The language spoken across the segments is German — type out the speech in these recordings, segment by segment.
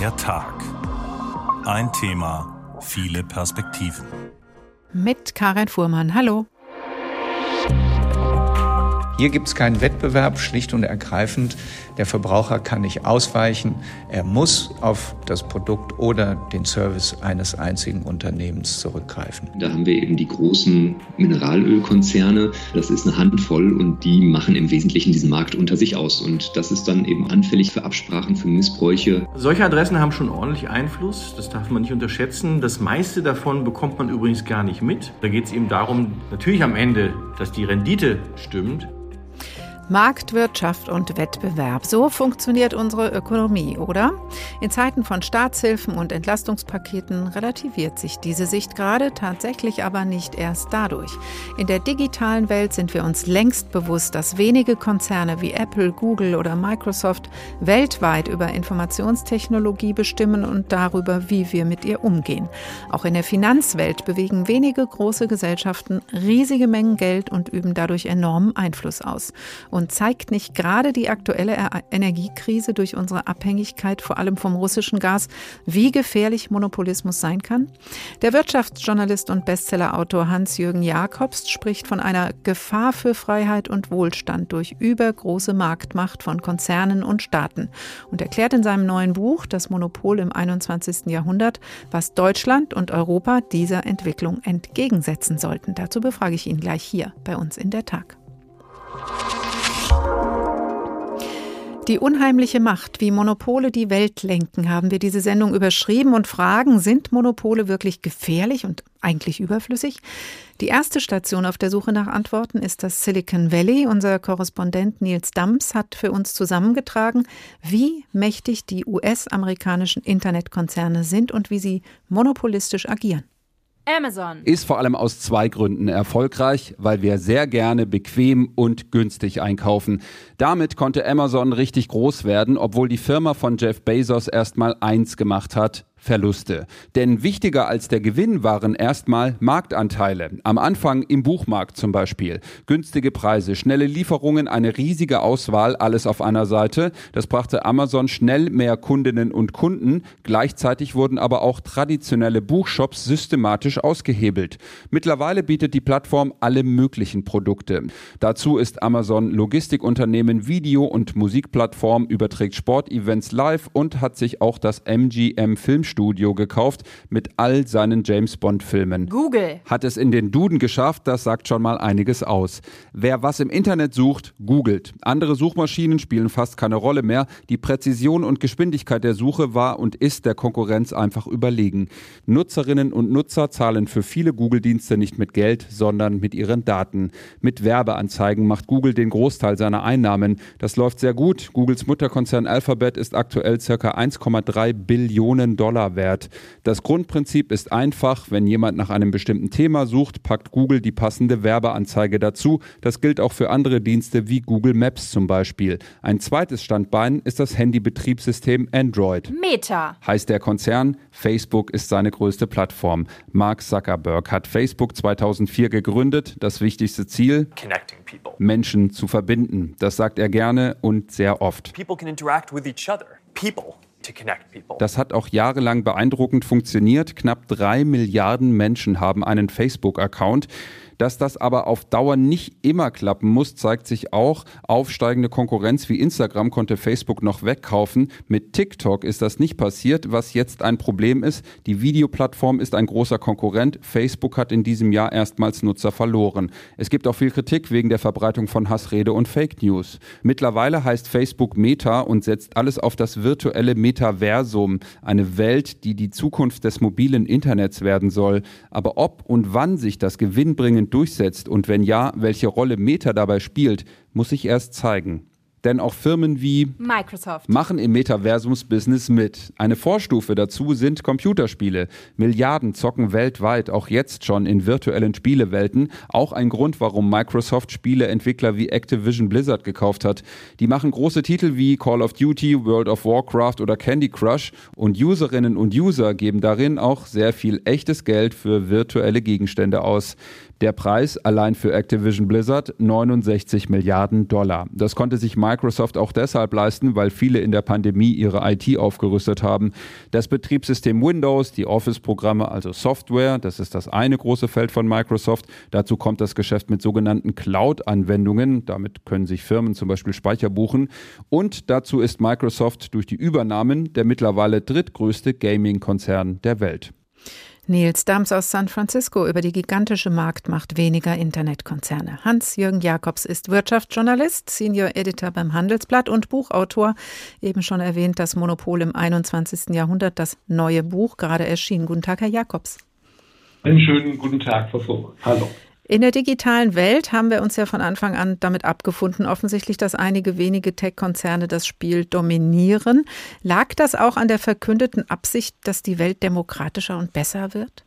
Der Tag. Ein Thema, viele Perspektiven. Mit Karin Fuhrmann. Hallo. Hier gibt es keinen Wettbewerb, schlicht und ergreifend. Der Verbraucher kann nicht ausweichen. Er muss auf das Produkt oder den Service eines einzigen Unternehmens zurückgreifen. Da haben wir eben die großen Mineralölkonzerne. Das ist eine Handvoll und die machen im Wesentlichen diesen Markt unter sich aus. Und das ist dann eben anfällig für Absprachen, für Missbräuche. Solche Adressen haben schon ordentlich Einfluss. Das darf man nicht unterschätzen. Das meiste davon bekommt man übrigens gar nicht mit. Da geht es eben darum, natürlich am Ende, dass die Rendite stimmt. Marktwirtschaft und Wettbewerb. So funktioniert unsere Ökonomie, oder? In Zeiten von Staatshilfen und Entlastungspaketen relativiert sich diese Sicht gerade tatsächlich aber nicht erst dadurch. In der digitalen Welt sind wir uns längst bewusst, dass wenige Konzerne wie Apple, Google oder Microsoft weltweit über Informationstechnologie bestimmen und darüber, wie wir mit ihr umgehen. Auch in der Finanzwelt bewegen wenige große Gesellschaften riesige Mengen Geld und üben dadurch enormen Einfluss aus. Und und zeigt nicht gerade die aktuelle Energiekrise durch unsere Abhängigkeit vor allem vom russischen Gas, wie gefährlich Monopolismus sein kann? Der Wirtschaftsjournalist und Bestsellerautor Hans-Jürgen Jakobs spricht von einer Gefahr für Freiheit und Wohlstand durch übergroße Marktmacht von Konzernen und Staaten und erklärt in seinem neuen Buch Das Monopol im 21. Jahrhundert, was Deutschland und Europa dieser Entwicklung entgegensetzen sollten. Dazu befrage ich ihn gleich hier bei uns in der Tag. Die unheimliche Macht, wie Monopole die Welt lenken, haben wir diese Sendung überschrieben und fragen, sind Monopole wirklich gefährlich und eigentlich überflüssig? Die erste Station auf der Suche nach Antworten ist das Silicon Valley. Unser Korrespondent Nils Dams hat für uns zusammengetragen, wie mächtig die US-amerikanischen Internetkonzerne sind und wie sie monopolistisch agieren. Amazon ist vor allem aus zwei Gründen erfolgreich, weil wir sehr gerne bequem und günstig einkaufen. Damit konnte Amazon richtig groß werden, obwohl die Firma von Jeff Bezos erstmal eins gemacht hat, Verluste. Denn wichtiger als der Gewinn waren erstmal Marktanteile. Am Anfang im Buchmarkt zum Beispiel. Günstige Preise, schnelle Lieferungen, eine riesige Auswahl, alles auf einer Seite. Das brachte Amazon schnell mehr Kundinnen und Kunden. Gleichzeitig wurden aber auch traditionelle Buchshops systematisch ausgehebelt. Mittlerweile bietet die Plattform alle möglichen Produkte. Dazu ist Amazon Logistikunternehmen, Video- und Musikplattform, überträgt Sportevents live und hat sich auch das MGM Film Studio gekauft mit all seinen James Bond Filmen. Google hat es in den Duden geschafft, das sagt schon mal einiges aus. Wer was im Internet sucht, googelt. Andere Suchmaschinen spielen fast keine Rolle mehr. Die Präzision und Geschwindigkeit der Suche war und ist der Konkurrenz einfach überlegen. Nutzerinnen und Nutzer zahlen für viele Google-Dienste nicht mit Geld, sondern mit ihren Daten. Mit Werbeanzeigen macht Google den Großteil seiner Einnahmen. Das läuft sehr gut. Googles Mutterkonzern Alphabet ist aktuell ca. 1,3 Billionen Dollar Dollar wert. Das Grundprinzip ist einfach, wenn jemand nach einem bestimmten Thema sucht, packt Google die passende Werbeanzeige dazu. Das gilt auch für andere Dienste wie Google Maps zum Beispiel. Ein zweites Standbein ist das Handybetriebssystem Android. Meta heißt der Konzern. Facebook ist seine größte Plattform. Mark Zuckerberg hat Facebook 2004 gegründet. Das wichtigste Ziel? Menschen zu verbinden. Das sagt er gerne und sehr oft. People can interact with each other. People das hat auch jahrelang beeindruckend funktioniert. Knapp drei Milliarden Menschen haben einen Facebook-Account. Dass das aber auf Dauer nicht immer klappen muss, zeigt sich auch. Aufsteigende Konkurrenz wie Instagram konnte Facebook noch wegkaufen. Mit TikTok ist das nicht passiert, was jetzt ein Problem ist. Die Videoplattform ist ein großer Konkurrent. Facebook hat in diesem Jahr erstmals Nutzer verloren. Es gibt auch viel Kritik wegen der Verbreitung von Hassrede und Fake News. Mittlerweile heißt Facebook Meta und setzt alles auf das virtuelle Metaversum, eine Welt, die die Zukunft des mobilen Internets werden soll. Aber ob und wann sich das gewinnbringend durchsetzt und wenn ja, welche Rolle Meta dabei spielt, muss sich erst zeigen. Denn auch Firmen wie Microsoft machen im Metaversums-Business mit. Eine Vorstufe dazu sind Computerspiele. Milliarden zocken weltweit, auch jetzt schon in virtuellen Spielewelten. Auch ein Grund, warum Microsoft Spieleentwickler wie Activision Blizzard gekauft hat. Die machen große Titel wie Call of Duty, World of Warcraft oder Candy Crush und Userinnen und User geben darin auch sehr viel echtes Geld für virtuelle Gegenstände aus. Der Preis allein für Activision Blizzard 69 Milliarden Dollar. Das konnte sich Microsoft auch deshalb leisten, weil viele in der Pandemie ihre IT aufgerüstet haben. Das Betriebssystem Windows, die Office-Programme, also Software, das ist das eine große Feld von Microsoft. Dazu kommt das Geschäft mit sogenannten Cloud-Anwendungen. Damit können sich Firmen zum Beispiel Speicher buchen. Und dazu ist Microsoft durch die Übernahmen der mittlerweile drittgrößte Gaming-Konzern der Welt. Nils Dams aus San Francisco über die gigantische Marktmacht weniger Internetkonzerne. Hans-Jürgen Jakobs ist Wirtschaftsjournalist, Senior Editor beim Handelsblatt und Buchautor. Eben schon erwähnt, das Monopol im 21. Jahrhundert, das neue Buch gerade erschienen. Guten Tag, Herr Jakobs. Einen schönen guten Tag, Frau. Hallo. In der digitalen Welt haben wir uns ja von Anfang an damit abgefunden, offensichtlich, dass einige wenige Tech-Konzerne das Spiel dominieren. Lag das auch an der verkündeten Absicht, dass die Welt demokratischer und besser wird?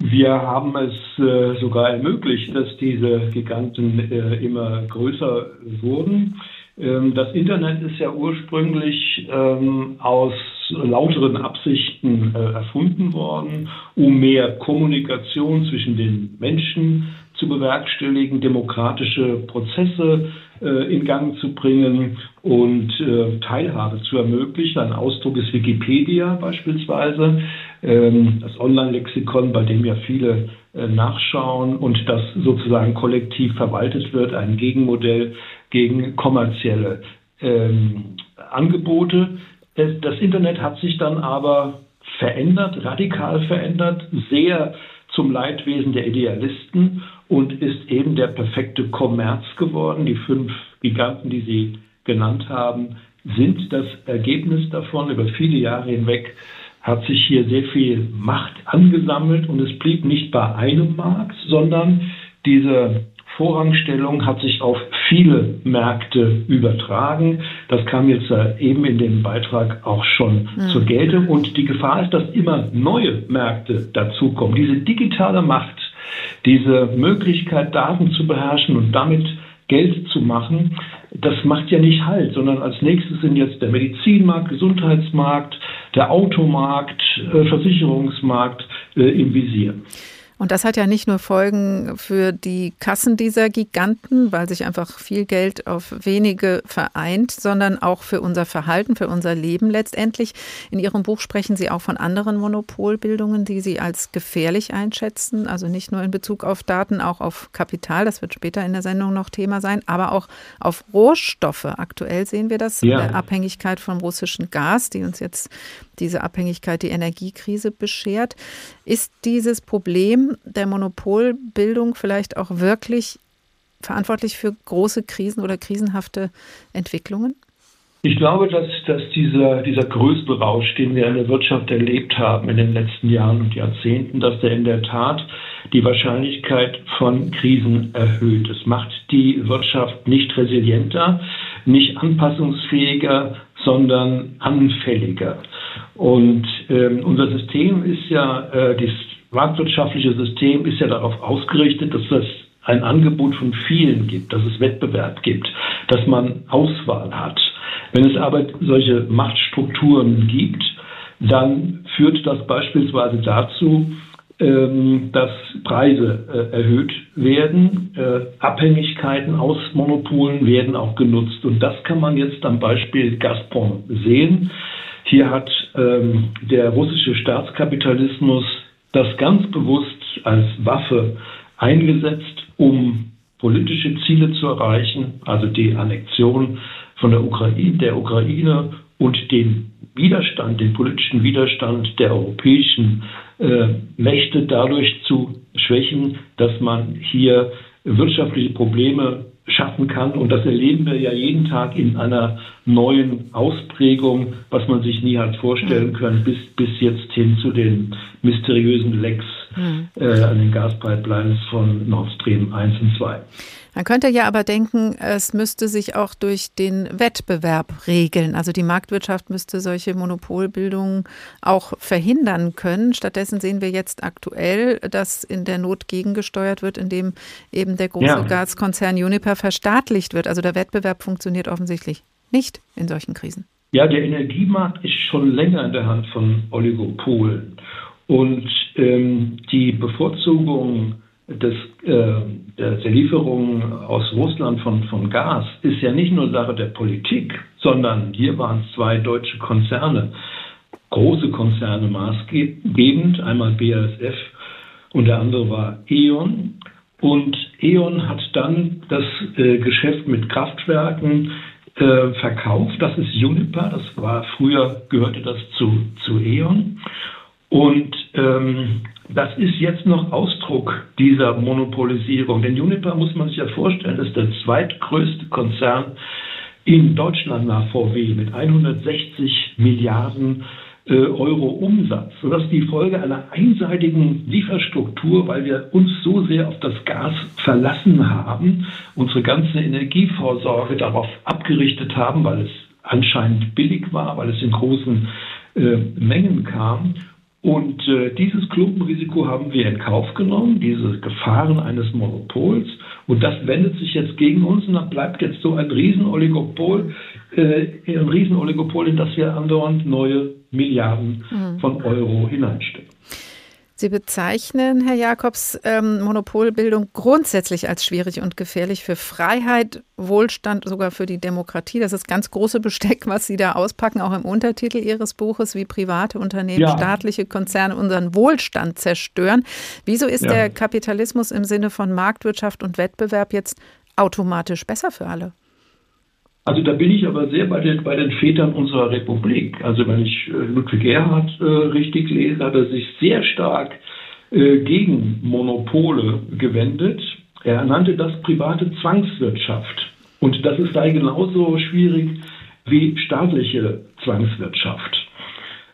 Wir haben es äh, sogar ermöglicht, dass diese Giganten äh, immer größer wurden. Ähm, das Internet ist ja ursprünglich ähm, aus lauteren Absichten äh, erfunden worden, um mehr Kommunikation zwischen den Menschen zu bewerkstelligen, demokratische Prozesse äh, in Gang zu bringen und äh, Teilhabe zu ermöglichen. Ein Ausdruck ist Wikipedia beispielsweise, ähm, das Online-Lexikon, bei dem ja viele äh, nachschauen und das sozusagen kollektiv verwaltet wird, ein Gegenmodell gegen kommerzielle ähm, Angebote. Das Internet hat sich dann aber verändert, radikal verändert, sehr zum Leidwesen der Idealisten und ist eben der perfekte Kommerz geworden. Die fünf Giganten, die Sie genannt haben, sind das Ergebnis davon. Über viele Jahre hinweg hat sich hier sehr viel Macht angesammelt und es blieb nicht bei einem Markt, sondern diese Vorrangstellung hat sich auf viele Märkte übertragen. Das kam jetzt eben in dem Beitrag auch schon mhm. zur Geltung. Und die Gefahr ist, dass immer neue Märkte dazukommen. Diese digitale Macht diese Möglichkeit, Daten zu beherrschen und damit Geld zu machen, das macht ja nicht Halt, sondern als nächstes sind jetzt der Medizinmarkt, Gesundheitsmarkt, der Automarkt, äh, Versicherungsmarkt äh, im Visier. Und das hat ja nicht nur Folgen für die Kassen dieser Giganten, weil sich einfach viel Geld auf wenige vereint, sondern auch für unser Verhalten, für unser Leben letztendlich. In Ihrem Buch sprechen Sie auch von anderen Monopolbildungen, die Sie als gefährlich einschätzen. Also nicht nur in Bezug auf Daten, auch auf Kapital. Das wird später in der Sendung noch Thema sein, aber auch auf Rohstoffe. Aktuell sehen wir das ja. in der Abhängigkeit vom russischen Gas, die uns jetzt diese Abhängigkeit, die Energiekrise beschert. Ist dieses Problem der Monopolbildung vielleicht auch wirklich verantwortlich für große Krisen oder krisenhafte Entwicklungen? Ich glaube, dass, dass dieser, dieser Größenrausch, den wir in der Wirtschaft erlebt haben in den letzten Jahren und Jahrzehnten, dass der in der Tat die Wahrscheinlichkeit von Krisen erhöht. Es macht die Wirtschaft nicht resilienter, nicht anpassungsfähiger, sondern anfälliger. Und ähm, unser System ist ja, äh, das marktwirtschaftliche System ist ja darauf ausgerichtet, dass es ein Angebot von vielen gibt, dass es Wettbewerb gibt, dass man Auswahl hat. Wenn es aber solche Machtstrukturen gibt, dann führt das beispielsweise dazu, dass Preise äh, erhöht werden, äh, Abhängigkeiten aus Monopolen werden auch genutzt. Und das kann man jetzt am Beispiel Gazprom sehen. Hier hat ähm, der russische Staatskapitalismus das ganz bewusst als Waffe eingesetzt, um politische Ziele zu erreichen, also die Annexion von der Ukraine, der Ukraine und den Widerstand, den politischen Widerstand der europäischen äh, Mächte dadurch zu schwächen, dass man hier wirtschaftliche Probleme schaffen kann. Und das erleben wir ja jeden Tag in einer neuen Ausprägung, was man sich nie hat vorstellen können, bis, bis jetzt hin zu den mysteriösen Lecks mhm. äh, an den Gaspipelines von Nord Stream 1 und 2. Man könnte ja aber denken, es müsste sich auch durch den Wettbewerb regeln. Also die Marktwirtschaft müsste solche Monopolbildungen auch verhindern können. Stattdessen sehen wir jetzt aktuell, dass in der Not gegengesteuert wird, indem eben der große ja. Gaskonzern Uniper verstaatlicht wird. Also der Wettbewerb funktioniert offensichtlich nicht in solchen Krisen. Ja, der Energiemarkt ist schon länger in der Hand von Oligopolen. Und ähm, die Bevorzugung des, äh, der, der Lieferungen aus Russland von, von Gas ist ja nicht nur Sache der Politik, sondern hier waren zwei deutsche Konzerne, große Konzerne maßgebend, einmal BASF und der andere war E.ON. Und E.ON hat dann das äh, Geschäft mit Kraftwerken äh, verkauft. Das ist Uniper, das war früher gehörte das zu, zu E.ON. Und ähm, das ist jetzt noch Ausdruck dieser Monopolisierung. Denn Uniper muss man sich ja vorstellen, ist der zweitgrößte Konzern in Deutschland nach VW mit 160 Milliarden äh, Euro Umsatz. Und das ist die Folge einer einseitigen Lieferstruktur, weil wir uns so sehr auf das Gas verlassen haben, unsere ganze Energievorsorge darauf abgerichtet haben, weil es anscheinend billig war, weil es in großen äh, Mengen kam und äh, dieses Klumpenrisiko haben wir in Kauf genommen, diese Gefahren eines Monopols. Und das wendet sich jetzt gegen uns und dann bleibt jetzt so ein Riesenoligopol, äh, ein Riesenoligopol, in das wir andauernd neue Milliarden mhm. von Euro hineinstecken. Sie bezeichnen, Herr Jakobs, ähm, Monopolbildung grundsätzlich als schwierig und gefährlich für Freiheit, Wohlstand, sogar für die Demokratie. Das ist ganz große Besteck, was Sie da auspacken, auch im Untertitel Ihres Buches, wie private Unternehmen, ja. staatliche Konzerne unseren Wohlstand zerstören. Wieso ist ja. der Kapitalismus im Sinne von Marktwirtschaft und Wettbewerb jetzt automatisch besser für alle? Also da bin ich aber sehr bei den, bei den Vätern unserer Republik. Also wenn ich äh, Ludwig Erhard äh, richtig lese, hat er sich sehr stark äh, gegen Monopole gewendet. Er nannte das private Zwangswirtschaft. Und das ist sei genauso schwierig wie staatliche Zwangswirtschaft.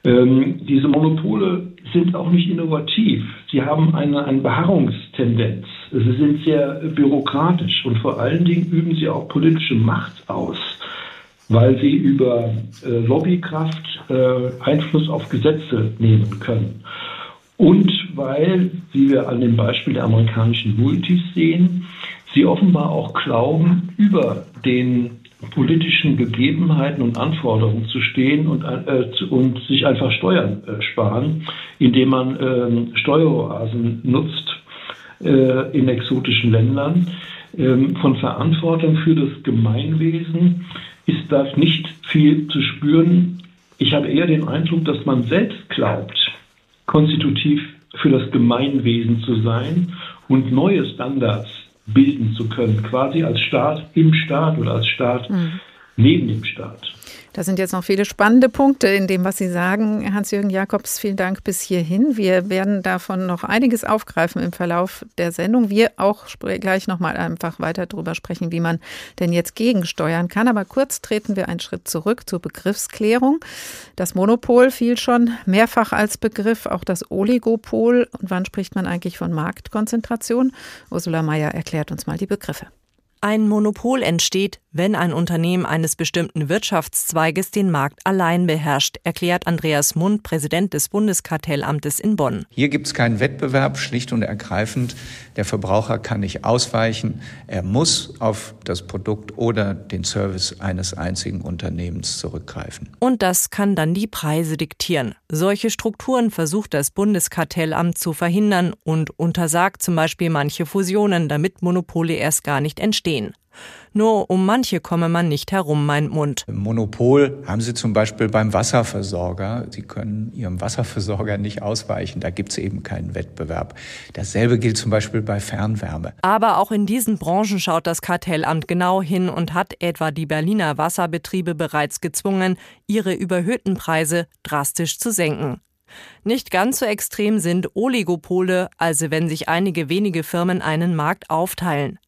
Ähm, diese Monopole sind auch nicht innovativ. Sie haben eine, eine Beharrungstendenz. Sie sind sehr bürokratisch und vor allen Dingen üben sie auch politische Macht aus, weil sie über äh, Lobbykraft äh, Einfluss auf Gesetze nehmen können. Und weil, wie wir an dem Beispiel der amerikanischen Multis sehen, sie offenbar auch glauben, über den politischen Gegebenheiten und Anforderungen zu stehen und, äh, und sich einfach Steuern äh, sparen, indem man äh, Steueroasen nutzt äh, in exotischen Ländern. Ähm, von Verantwortung für das Gemeinwesen ist da nicht viel zu spüren. Ich habe eher den Eindruck, dass man selbst glaubt, konstitutiv für das Gemeinwesen zu sein und neue Standards bilden zu können, quasi als Staat im Staat oder als Staat mhm. neben dem Staat. Da sind jetzt noch viele spannende Punkte in dem, was Sie sagen. Hans-Jürgen Jakobs, vielen Dank bis hierhin. Wir werden davon noch einiges aufgreifen im Verlauf der Sendung. Wir auch gleich nochmal einfach weiter darüber sprechen, wie man denn jetzt gegensteuern kann. Aber kurz treten wir einen Schritt zurück zur Begriffsklärung. Das Monopol fiel schon mehrfach als Begriff, auch das Oligopol. Und wann spricht man eigentlich von Marktkonzentration? Ursula Mayer erklärt uns mal die Begriffe. Ein Monopol entsteht, wenn ein Unternehmen eines bestimmten Wirtschaftszweiges den Markt allein beherrscht, erklärt Andreas Mund, Präsident des Bundeskartellamtes in Bonn. Hier gibt es keinen Wettbewerb, schlicht und ergreifend. Der Verbraucher kann nicht ausweichen. Er muss auf das Produkt oder den Service eines einzigen Unternehmens zurückgreifen. Und das kann dann die Preise diktieren. Solche Strukturen versucht das Bundeskartellamt zu verhindern und untersagt zum Beispiel manche Fusionen, damit Monopole erst gar nicht entstehen. Nur um manche komme man nicht herum, meint Mund. Monopol haben Sie zum Beispiel beim Wasserversorger. Sie können Ihrem Wasserversorger nicht ausweichen. Da gibt es eben keinen Wettbewerb. Dasselbe gilt zum Beispiel bei Fernwärme. Aber auch in diesen Branchen schaut das Kartellamt genau hin und hat etwa die Berliner Wasserbetriebe bereits gezwungen, ihre überhöhten Preise drastisch zu senken. Nicht ganz so extrem sind Oligopole, also wenn sich einige wenige Firmen einen Markt aufteilen.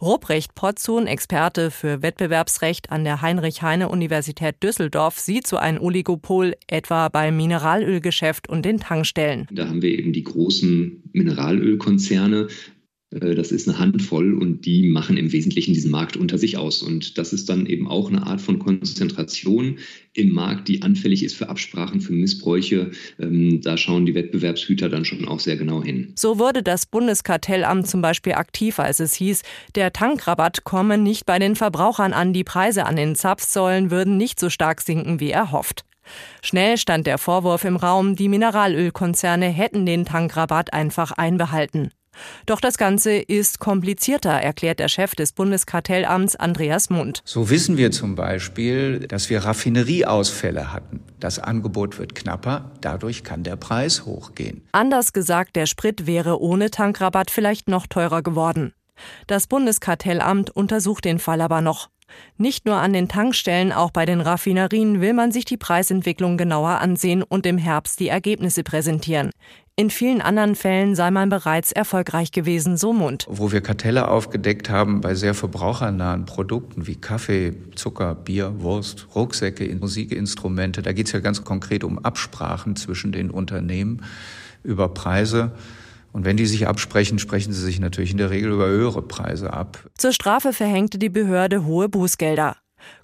Ruprecht Potzun, Experte für Wettbewerbsrecht an der Heinrich-Heine-Universität Düsseldorf, sieht so ein Oligopol etwa beim Mineralölgeschäft und den Tankstellen. Da haben wir eben die großen Mineralölkonzerne, das ist eine Handvoll und die machen im Wesentlichen diesen Markt unter sich aus. Und das ist dann eben auch eine Art von Konzentration im Markt, die anfällig ist für Absprachen, für Missbräuche. Ähm, da schauen die Wettbewerbshüter dann schon auch sehr genau hin. So wurde das Bundeskartellamt zum Beispiel aktiv, als es hieß, der Tankrabatt komme nicht bei den Verbrauchern an, die Preise an den Zapfsäulen würden nicht so stark sinken, wie erhofft. Schnell stand der Vorwurf im Raum, die Mineralölkonzerne hätten den Tankrabatt einfach einbehalten. Doch das Ganze ist komplizierter, erklärt der Chef des Bundeskartellamts Andreas Mund. So wissen wir zum Beispiel, dass wir Raffinerieausfälle hatten. Das Angebot wird knapper, dadurch kann der Preis hochgehen. Anders gesagt, der Sprit wäre ohne Tankrabatt vielleicht noch teurer geworden. Das Bundeskartellamt untersucht den Fall aber noch. Nicht nur an den Tankstellen, auch bei den Raffinerien will man sich die Preisentwicklung genauer ansehen und im Herbst die Ergebnisse präsentieren. In vielen anderen Fällen sei man bereits erfolgreich gewesen, so Mund. Wo wir Kartelle aufgedeckt haben bei sehr verbrauchernahen Produkten wie Kaffee, Zucker, Bier, Wurst, Rucksäcke, Musikinstrumente, da geht es ja ganz konkret um Absprachen zwischen den Unternehmen über Preise. Und wenn die sich absprechen, sprechen sie sich natürlich in der Regel über höhere Preise ab. Zur Strafe verhängte die Behörde hohe Bußgelder.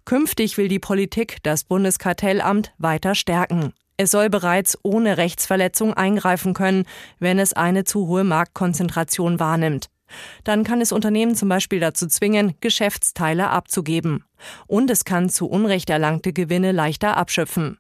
Künftig will die Politik das Bundeskartellamt weiter stärken. Es soll bereits ohne Rechtsverletzung eingreifen können, wenn es eine zu hohe Marktkonzentration wahrnimmt. Dann kann es Unternehmen zum Beispiel dazu zwingen, Geschäftsteile abzugeben. Und es kann zu Unrecht erlangte Gewinne leichter abschöpfen.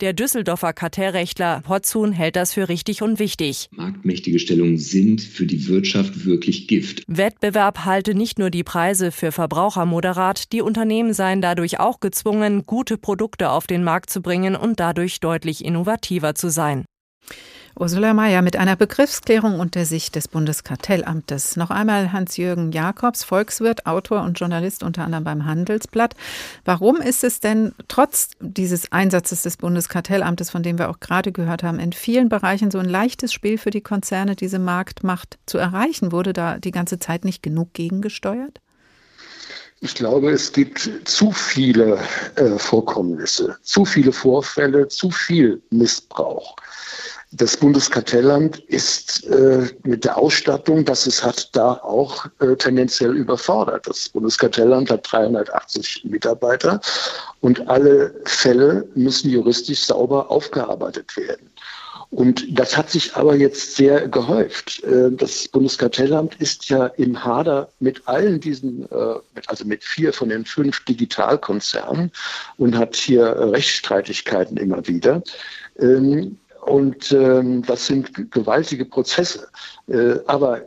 Der Düsseldorfer Kartellrechtler Hotzun hält das für richtig und wichtig. Marktmächtige Stellungen sind für die Wirtschaft wirklich Gift. Wettbewerb halte nicht nur die Preise für Verbraucher moderat, die Unternehmen seien dadurch auch gezwungen, gute Produkte auf den Markt zu bringen und dadurch deutlich innovativer zu sein. Ursula Mayer mit einer Begriffsklärung und der Sicht des Bundeskartellamtes. Noch einmal Hans-Jürgen Jakobs, Volkswirt, Autor und Journalist unter anderem beim Handelsblatt. Warum ist es denn trotz dieses Einsatzes des Bundeskartellamtes, von dem wir auch gerade gehört haben, in vielen Bereichen so ein leichtes Spiel für die Konzerne, diese Marktmacht zu erreichen? Wurde da die ganze Zeit nicht genug gegengesteuert? Ich glaube, es gibt zu viele äh, Vorkommnisse, zu viele Vorfälle, zu viel Missbrauch. Das Bundeskartellamt ist äh, mit der Ausstattung, das es hat, da auch äh, tendenziell überfordert. Das Bundeskartellamt hat 380 Mitarbeiter und alle Fälle müssen juristisch sauber aufgearbeitet werden. Und das hat sich aber jetzt sehr gehäuft. Äh, das Bundeskartellamt ist ja im Hader mit allen diesen, äh, also mit vier von den fünf Digitalkonzernen und hat hier Rechtsstreitigkeiten immer wieder. Und ähm, das sind gewaltige Prozesse. Äh, aber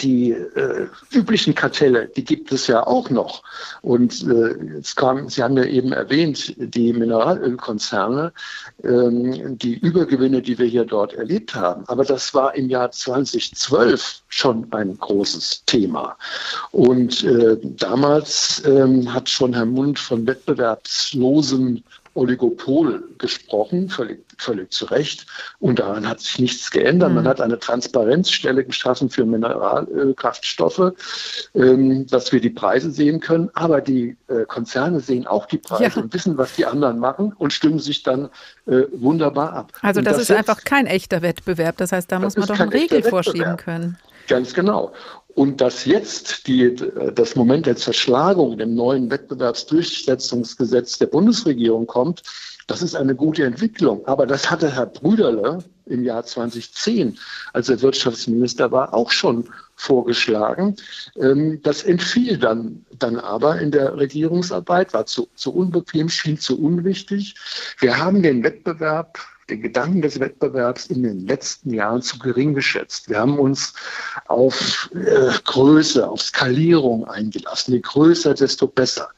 die äh, üblichen Kartelle, die gibt es ja auch noch. Und äh, jetzt kam, Sie haben ja eben erwähnt, die Mineralölkonzerne, ähm, die Übergewinne, die wir hier dort erlebt haben. Aber das war im Jahr 2012 schon ein großes Thema. Und äh, damals ähm, hat schon Herr Mund von wettbewerbslosem Oligopol gesprochen, völlig, völlig zu Recht. Und daran hat sich nichts geändert. Mhm. Man hat eine Transparenzstelle geschaffen für Mineralkraftstoffe, ähm, dass wir die Preise sehen können. Aber die äh, Konzerne sehen auch die Preise ja. und wissen, was die anderen machen und stimmen sich dann äh, wunderbar ab. Also das, das, ist jetzt, einfach kein echter Wettbewerb. Das heißt, da muss man doch einen Regel vorschieben können. Ganz genau. Und dass jetzt die, das Moment der Zerschlagung dem neuen Wettbewerbsdurchsetzungsgesetz der Bundesregierung kommt, das ist eine gute Entwicklung. Aber das hatte Herr Brüderle im Jahr 2010, als er Wirtschaftsminister war, auch schon vorgeschlagen. Ähm, das entfiel dann, dann aber in der Regierungsarbeit, war zu, zu unbequem, schien zu unwichtig. Wir haben den Wettbewerb den Gedanken des Wettbewerbs in den letzten Jahren zu gering geschätzt. Wir haben uns auf äh, Größe, auf Skalierung eingelassen. Je größer, desto besser.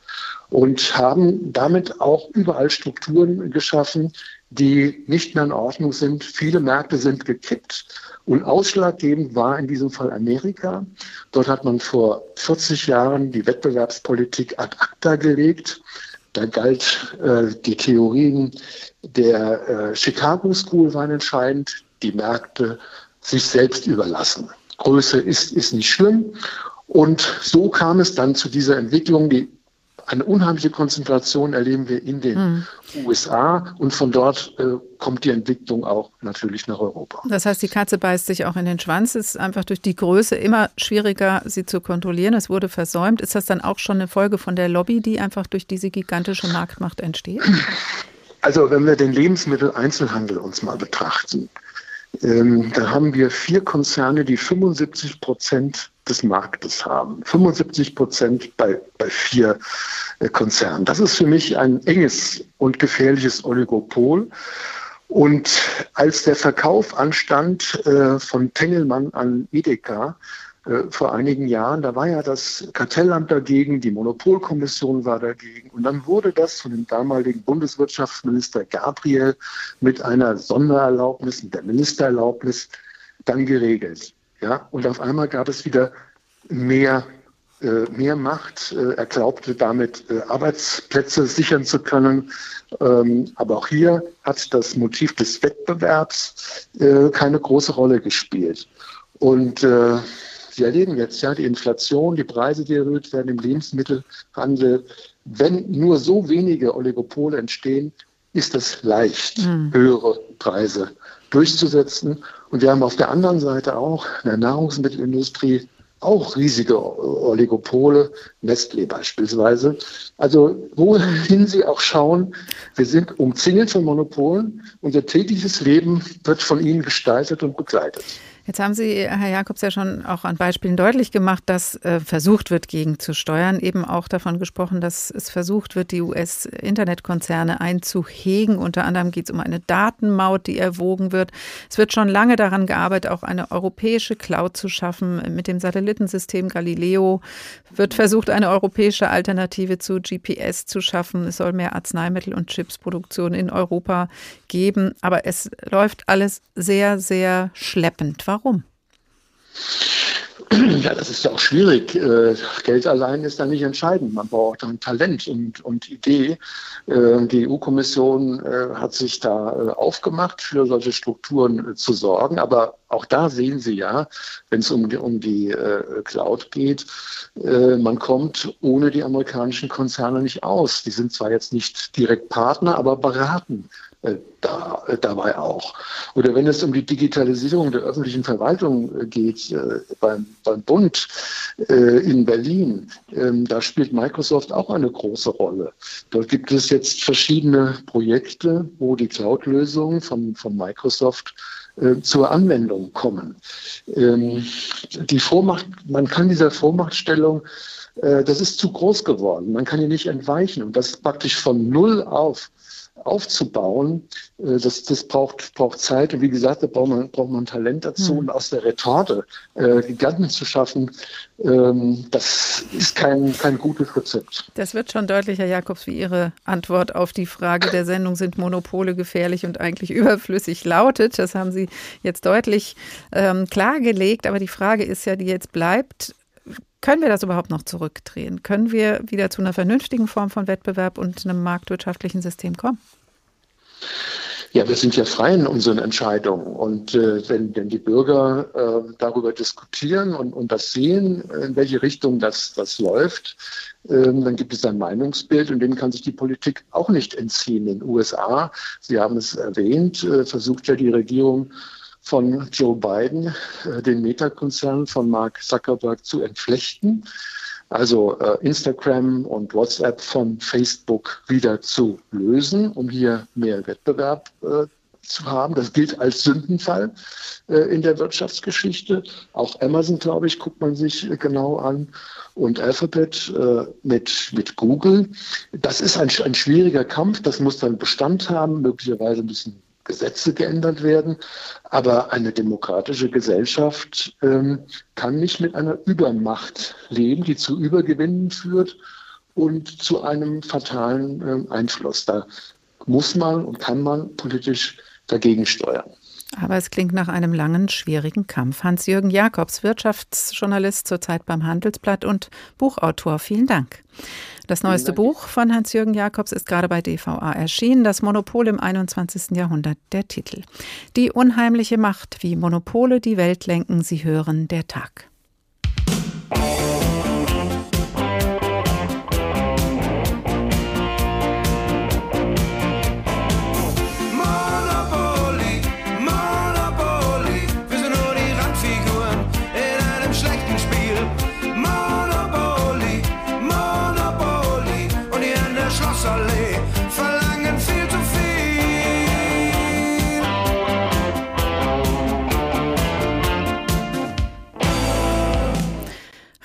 Und haben damit auch überall Strukturen geschaffen, die nicht mehr in Ordnung sind. Viele Märkte sind gekippt. Und ausschlaggebend war in diesem Fall Amerika. Dort hat man vor 40 Jahren die Wettbewerbspolitik ad acta gelegt. Da galt äh, die Theorien der äh, Chicago School waren entscheidend, die Märkte sich selbst überlassen. Größe ist, ist nicht schlimm. Und so kam es dann zu dieser Entwicklung, die eine unheimliche Konzentration erleben wir in den hm. USA und von dort äh, kommt die Entwicklung auch natürlich nach Europa. Das heißt, die Katze beißt sich auch in den Schwanz. Es ist einfach durch die Größe immer schwieriger, sie zu kontrollieren. Es wurde versäumt. Ist das dann auch schon eine Folge von der Lobby, die einfach durch diese gigantische Marktmacht entsteht? Also wenn wir den Lebensmitteleinzelhandel uns mal betrachten, ähm, da haben wir vier Konzerne, die 75 Prozent des Marktes haben. 75 Prozent bei, bei vier äh, Konzernen. Das ist für mich ein enges und gefährliches Oligopol. Und als der Verkauf anstand äh, von Tengelmann an Edeka, äh, vor einigen Jahren, da war ja das Kartellamt dagegen, die Monopolkommission war dagegen. Und dann wurde das von dem damaligen Bundeswirtschaftsminister Gabriel mit einer Sondererlaubnis, mit der Ministererlaubnis dann geregelt. Ja, und auf einmal gab es wieder mehr äh, mehr Macht. Äh, er glaubte damit äh, Arbeitsplätze sichern zu können. Ähm, aber auch hier hat das Motiv des Wettbewerbs keine große Rolle gespielt. Und Sie erleben jetzt ja die Inflation, die Preise, die erhöht werden im Lebensmittelhandel. Wenn nur so wenige Oligopole entstehen, ist es leicht, mhm. höhere Preise durchzusetzen. Und wir haben auf der anderen Seite auch in der Nahrungsmittelindustrie auch riesige Oligopole, Nestlé beispielsweise. Also wohin Sie auch schauen, wir sind umzingelt von Monopolen. Unser tägliches Leben wird von ihnen gestaltet und begleitet. Jetzt haben Sie, Herr Jakobs, ja schon auch an Beispielen deutlich gemacht, dass äh, versucht wird, gegenzusteuern. Eben auch davon gesprochen, dass es versucht wird, die US-Internetkonzerne einzuhegen. Unter anderem geht es um eine Datenmaut, die erwogen wird. Es wird schon lange daran gearbeitet, auch eine europäische Cloud zu schaffen. Mit dem Satellitensystem Galileo wird versucht, eine europäische Alternative zu GPS zu schaffen. Es soll mehr Arzneimittel- und Chipsproduktion in Europa geben. Aber es läuft alles sehr, sehr schleppend. Warum? Ja, das ist ja auch schwierig. Äh, Geld allein ist da nicht entscheidend. Man braucht dann Talent und, und Idee. Äh, die EU-Kommission äh, hat sich da aufgemacht, für solche Strukturen zu sorgen. Aber auch da sehen Sie ja, wenn es um die, um die Cloud geht, man kommt ohne die amerikanischen Konzerne nicht aus. Die sind zwar jetzt nicht direkt Partner, aber beraten da, äh, dabei auch. Oder wenn es um die Digitalisierung der öffentlichen Verwaltung äh, geht, äh, beim, beim Bund äh, in Berlin, ähm, da spielt Microsoft auch eine große Rolle. Dort gibt es jetzt verschiedene Projekte, wo die Cloud-Lösungen von, von Microsoft äh, zur Anwendung kommen. Ähm, die Vormacht, man kann dieser Vormachtstellung das ist zu groß geworden. Man kann hier nicht entweichen. Und das praktisch von Null auf aufzubauen, äh, das, das braucht, braucht Zeit. Und wie gesagt, da braucht man, braucht man Talent dazu. Mhm. Und aus der Retorte äh, Giganten zu schaffen, ähm, das ist kein, kein gutes Rezept. Das wird schon deutlich, Herr Jakobs, wie Ihre Antwort auf die Frage der Sendung, sind Monopole gefährlich und eigentlich überflüssig, lautet. Das haben Sie jetzt deutlich ähm, klargelegt. Aber die Frage ist ja, die jetzt bleibt, können wir das überhaupt noch zurückdrehen? Können wir wieder zu einer vernünftigen Form von Wettbewerb und einem marktwirtschaftlichen System kommen? Ja, wir sind ja frei in unseren Entscheidungen. Und äh, wenn, wenn die Bürger äh, darüber diskutieren und, und das sehen, in welche Richtung das, das läuft, äh, dann gibt es ein Meinungsbild und dem kann sich die Politik auch nicht entziehen. In den USA, Sie haben es erwähnt, äh, versucht ja die Regierung von Joe Biden, äh, den Meta-Konzern von Mark Zuckerberg zu entflechten, also äh, Instagram und WhatsApp von Facebook wieder zu lösen, um hier mehr Wettbewerb äh, zu haben. Das gilt als Sündenfall in der Wirtschaftsgeschichte. Auch Amazon, glaube ich, guckt man sich genau an. Und Alphabet mit, mit Google. Das ist ein, ein schwieriger Kampf. Das muss dann Bestand haben. Möglicherweise müssen Gesetze geändert werden. Aber eine demokratische Gesellschaft ähm, kann nicht mit einer Übermacht leben, die zu Übergewinnen führt und zu einem fatalen äh, Einfluss. Da muss man und kann man politisch dagegen steuern. Aber es klingt nach einem langen, schwierigen Kampf. Hans-Jürgen Jakobs, Wirtschaftsjournalist zurzeit beim Handelsblatt und Buchautor. Vielen Dank. Das neueste Buch von Hans-Jürgen Jakobs ist gerade bei DVA erschienen. Das Monopol im 21. Jahrhundert, der Titel. Die unheimliche Macht, wie Monopole die Welt lenken. Sie hören der Tag.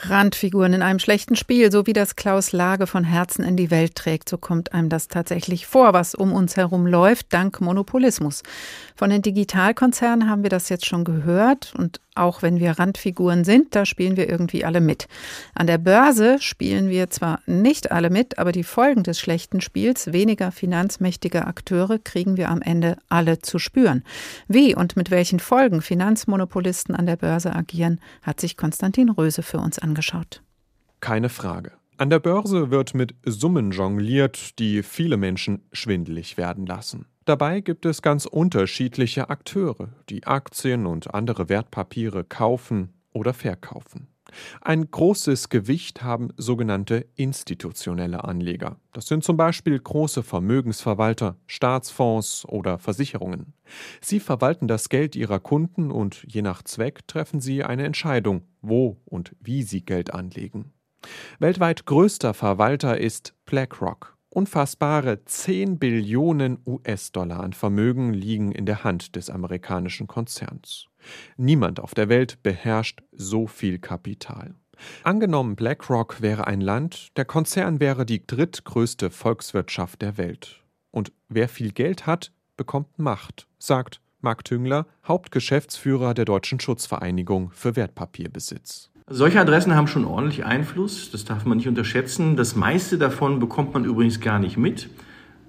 Randfiguren in einem schlechten Spiel, so wie das Klaus Lage von Herzen in die Welt trägt, so kommt einem das tatsächlich vor, was um uns herum läuft, dank Monopolismus. Von den Digitalkonzernen haben wir das jetzt schon gehört und Auch wenn wir Randfiguren sind, da spielen wir irgendwie alle mit. An der Börse spielen wir zwar nicht alle mit, aber die Folgen des schlechten Spiels weniger finanzmächtiger Akteure kriegen wir am Ende alle zu spüren. Wie und mit welchen Folgen Finanzmonopolisten an der Börse agieren, hat sich Konstantin Röse für uns angeschaut. Keine Frage. An der Börse wird mit Summen jongliert, die viele Menschen schwindelig werden lassen. Dabei gibt es ganz unterschiedliche Akteure, die Aktien und andere Wertpapiere kaufen oder verkaufen. Ein großes Gewicht haben sogenannte institutionelle Anleger. Das sind zum Beispiel große Vermögensverwalter, Staatsfonds oder Versicherungen. Sie verwalten das Geld ihrer Kunden und je nach Zweck treffen sie eine Entscheidung, wo und wie sie Geld anlegen. Weltweit größter Verwalter ist BlackRock. Unfassbare 10 Billionen US-Dollar an Vermögen liegen in der Hand des amerikanischen Konzerns. Niemand auf der Welt beherrscht so viel Kapital. Angenommen, BlackRock wäre ein Land, der Konzern wäre die drittgrößte Volkswirtschaft der Welt. Und wer viel Geld hat, bekommt Macht, sagt Marc Tüngler, Hauptgeschäftsführer der Deutschen Schutzvereinigung für Wertpapierbesitz. Solche Adressen haben schon ordentlich Einfluss, das darf man nicht unterschätzen. Das meiste davon bekommt man übrigens gar nicht mit,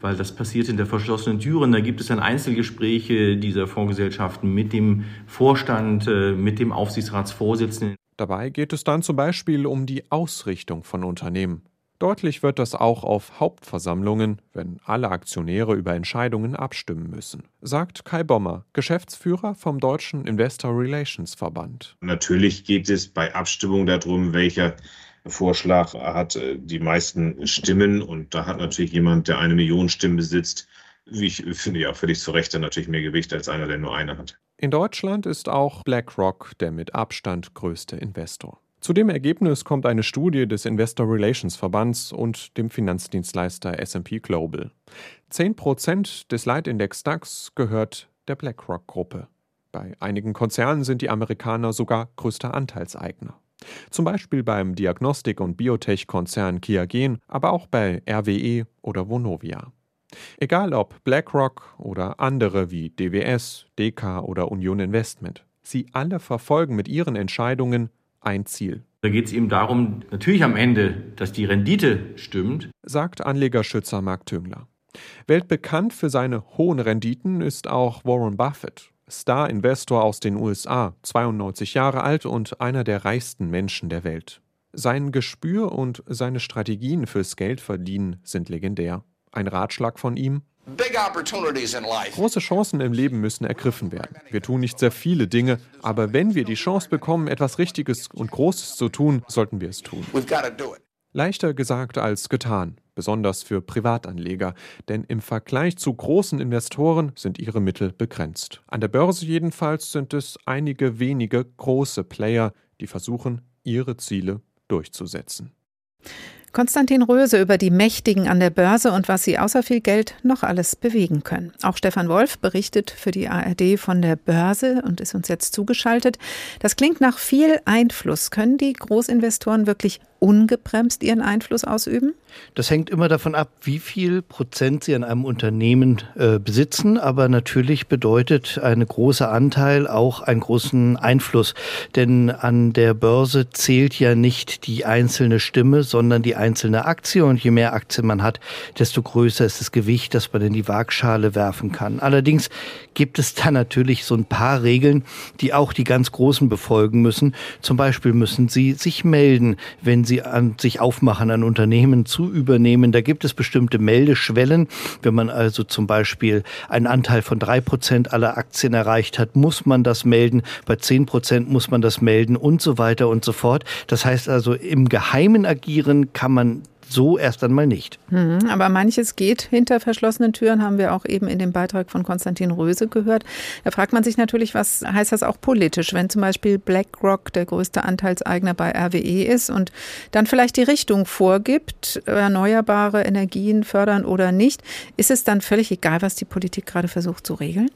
weil das passiert in der verschlossenen Türen. Da gibt es dann Einzelgespräche dieser Fondsgesellschaften mit dem Vorstand, äh, mit dem Aufsichtsratsvorsitzenden. Dabei geht es dann zum Beispiel um die Ausrichtung von Unternehmen. Deutlich wird das auch auf Hauptversammlungen, wenn alle Aktionäre über Entscheidungen abstimmen müssen, sagt Kai Bommer, Geschäftsführer vom Deutschen Investor Relations Verband. Natürlich geht es bei Abstimmung darum, welcher Vorschlag hat äh, die meisten Stimmen. Und da hat natürlich jemand, der eine Million Stimmen besitzt, wie ich finde, ja völlig zu Recht natürlich mehr Gewicht als einer, der nur eine hat. In Deutschland ist auch BlackRock der mit Abstand größte Investor. Zu dem Ergebnis kommt eine Studie des Investor Relations Verbands und dem Finanzdienstleister SP Global. 10% des Leitindex DAX gehört der BlackRock-Gruppe. Bei einigen Konzernen sind die Amerikaner sogar größter Anteilseigner. Zum Beispiel beim Diagnostik- und Biotech-Konzern Kiagen, aber auch bei RWE oder Vonovia. Egal ob BlackRock oder andere wie DWS, DK oder Union Investment, sie alle verfolgen mit ihren Entscheidungen ein Ziel. Da geht es eben darum, natürlich am Ende, dass die Rendite stimmt, sagt Anlegerschützer Mark Tüngler. Weltbekannt für seine hohen Renditen ist auch Warren Buffett, Star-Investor aus den USA, 92 Jahre alt und einer der reichsten Menschen der Welt. Sein Gespür und seine Strategien fürs Geldverdienen sind legendär. Ein Ratschlag von ihm, Große Chancen im Leben müssen ergriffen werden. Wir tun nicht sehr viele Dinge, aber wenn wir die Chance bekommen, etwas Richtiges und Großes zu tun, sollten wir es tun. Leichter gesagt als getan, besonders für Privatanleger, denn im Vergleich zu großen Investoren sind ihre Mittel begrenzt. An der Börse jedenfalls sind es einige wenige große Player, die versuchen, ihre Ziele durchzusetzen. Konstantin Röse über die Mächtigen an der Börse und was sie außer viel Geld noch alles bewegen können. Auch Stefan Wolf berichtet für die ARD von der Börse und ist uns jetzt zugeschaltet. Das klingt nach viel Einfluss. Können die Großinvestoren wirklich ungebremst ihren Einfluss ausüben? Das hängt immer davon ab, wie viel Prozent sie an einem Unternehmen äh, besitzen. Aber natürlich bedeutet ein großer Anteil auch einen großen Einfluss. Denn an der Börse zählt ja nicht die einzelne Stimme, sondern die einzelne Aktie. Und je mehr Aktien man hat, desto größer ist das Gewicht, das man in die Waagschale werfen kann. Allerdings gibt es da natürlich so ein paar Regeln, die auch die ganz Großen befolgen müssen. Zum Beispiel müssen sie sich melden, wenn sie an sich aufmachen, ein Unternehmen zu übernehmen. Da gibt es bestimmte Meldeschwellen. Wenn man also zum Beispiel einen Anteil von drei Prozent aller Aktien erreicht hat, muss man das melden. Bei zehn Prozent muss man das melden und so weiter und so fort. Das heißt also, im Geheimen agieren kann man so erst einmal nicht. Mhm, aber manches geht hinter verschlossenen Türen, haben wir auch eben in dem Beitrag von Konstantin Röse gehört. Da fragt man sich natürlich, was heißt das auch politisch, wenn zum Beispiel BlackRock der größte Anteilseigner bei RWE ist und dann vielleicht die Richtung vorgibt, erneuerbare Energien fördern oder nicht. Ist es dann völlig egal, was die Politik gerade versucht zu regeln?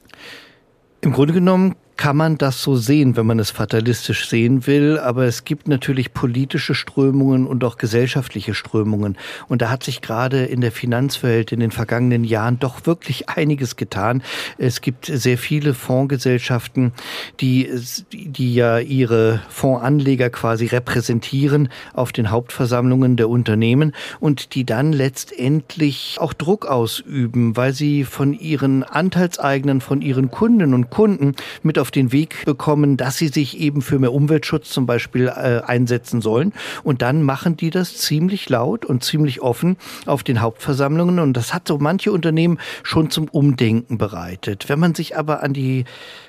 Im Grunde genommen kann man das so sehen, wenn man es fatalistisch sehen will. Aber es gibt natürlich politische Strömungen und auch gesellschaftliche Strömungen. Und da hat sich gerade in der Finanzwelt in den vergangenen Jahren doch wirklich einiges getan. Es gibt sehr viele Fondsgesellschaften, die, die ja ihre Fondsanleger quasi repräsentieren auf den Hauptversammlungen der Unternehmen und die dann letztendlich auch Druck ausüben, weil sie von ihren Anteilseignern, von ihren Kundinnen und Kunden mit auf den Weg bekommen, dass sie sich eben für mehr Umweltschutz zum Beispiel äh, einsetzen sollen. Und dann machen die das ziemlich laut und ziemlich offen auf den Hauptversammlungen. Und das hat so manche Unternehmen schon zum Umdenken bereitet. Wenn man sich aber an die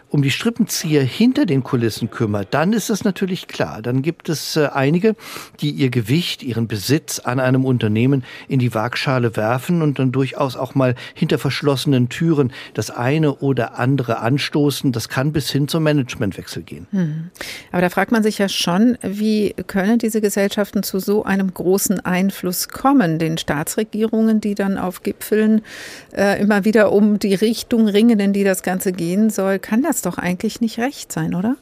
um die Strippenzieher hinter den Kulissen kümmert, dann ist es natürlich klar. Dann gibt es äh, einige, die ihr Gewicht, ihren Besitz an einem Unternehmen in die Waagschale werfen und dann durchaus auch mal hinter verschlossenen Türen das eine oder andere anstoßen. Das kann bis hin zum Managementwechsel gehen. Hm. Aber da fragt man sich ja schon, wie können diese Gesellschaften zu so einem großen Einfluss kommen? Den Staatsregierungen, die dann auf Gipfeln äh, immer wieder um die Richtung ringen, in die das Ganze gehen soll, kann das doch eigentlich nicht recht sein, oder?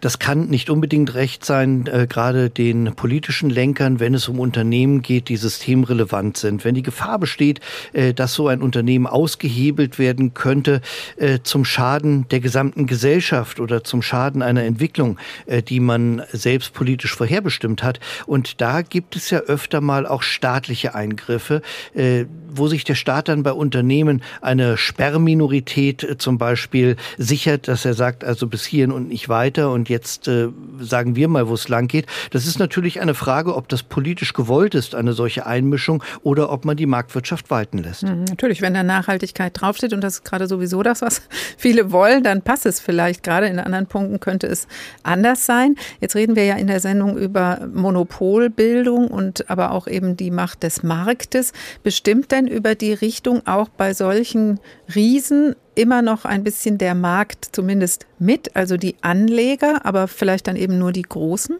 Das kann nicht unbedingt recht sein, äh, gerade den politischen Lenkern, wenn es um Unternehmen geht, die systemrelevant sind. Wenn die Gefahr besteht, äh, dass so ein Unternehmen ausgehebelt werden könnte äh, zum Schaden der gesamten Gesellschaft oder zum Schaden einer Entwicklung, äh, die man selbst politisch vorherbestimmt hat. Und da gibt es ja öfter mal auch staatliche Eingriffe, äh, wo sich der Staat dann bei Unternehmen eine Sperrminorität äh, zum Beispiel sichert, dass er sagt, also bis hierhin und nicht weiter weiter und jetzt äh, sagen wir mal, wo es lang geht. Das ist natürlich eine Frage, ob das politisch gewollt ist, eine solche Einmischung, oder ob man die Marktwirtschaft walten lässt. Mhm, natürlich, wenn da Nachhaltigkeit draufsteht und das ist gerade sowieso das, was viele wollen, dann passt es vielleicht. Gerade in anderen Punkten könnte es anders sein. Jetzt reden wir ja in der Sendung über Monopolbildung und aber auch eben die Macht des Marktes. Bestimmt denn über die Richtung auch bei solchen Riesen immer noch ein bisschen der Markt zumindest mit, also die Anleger, aber vielleicht dann eben nur die Großen?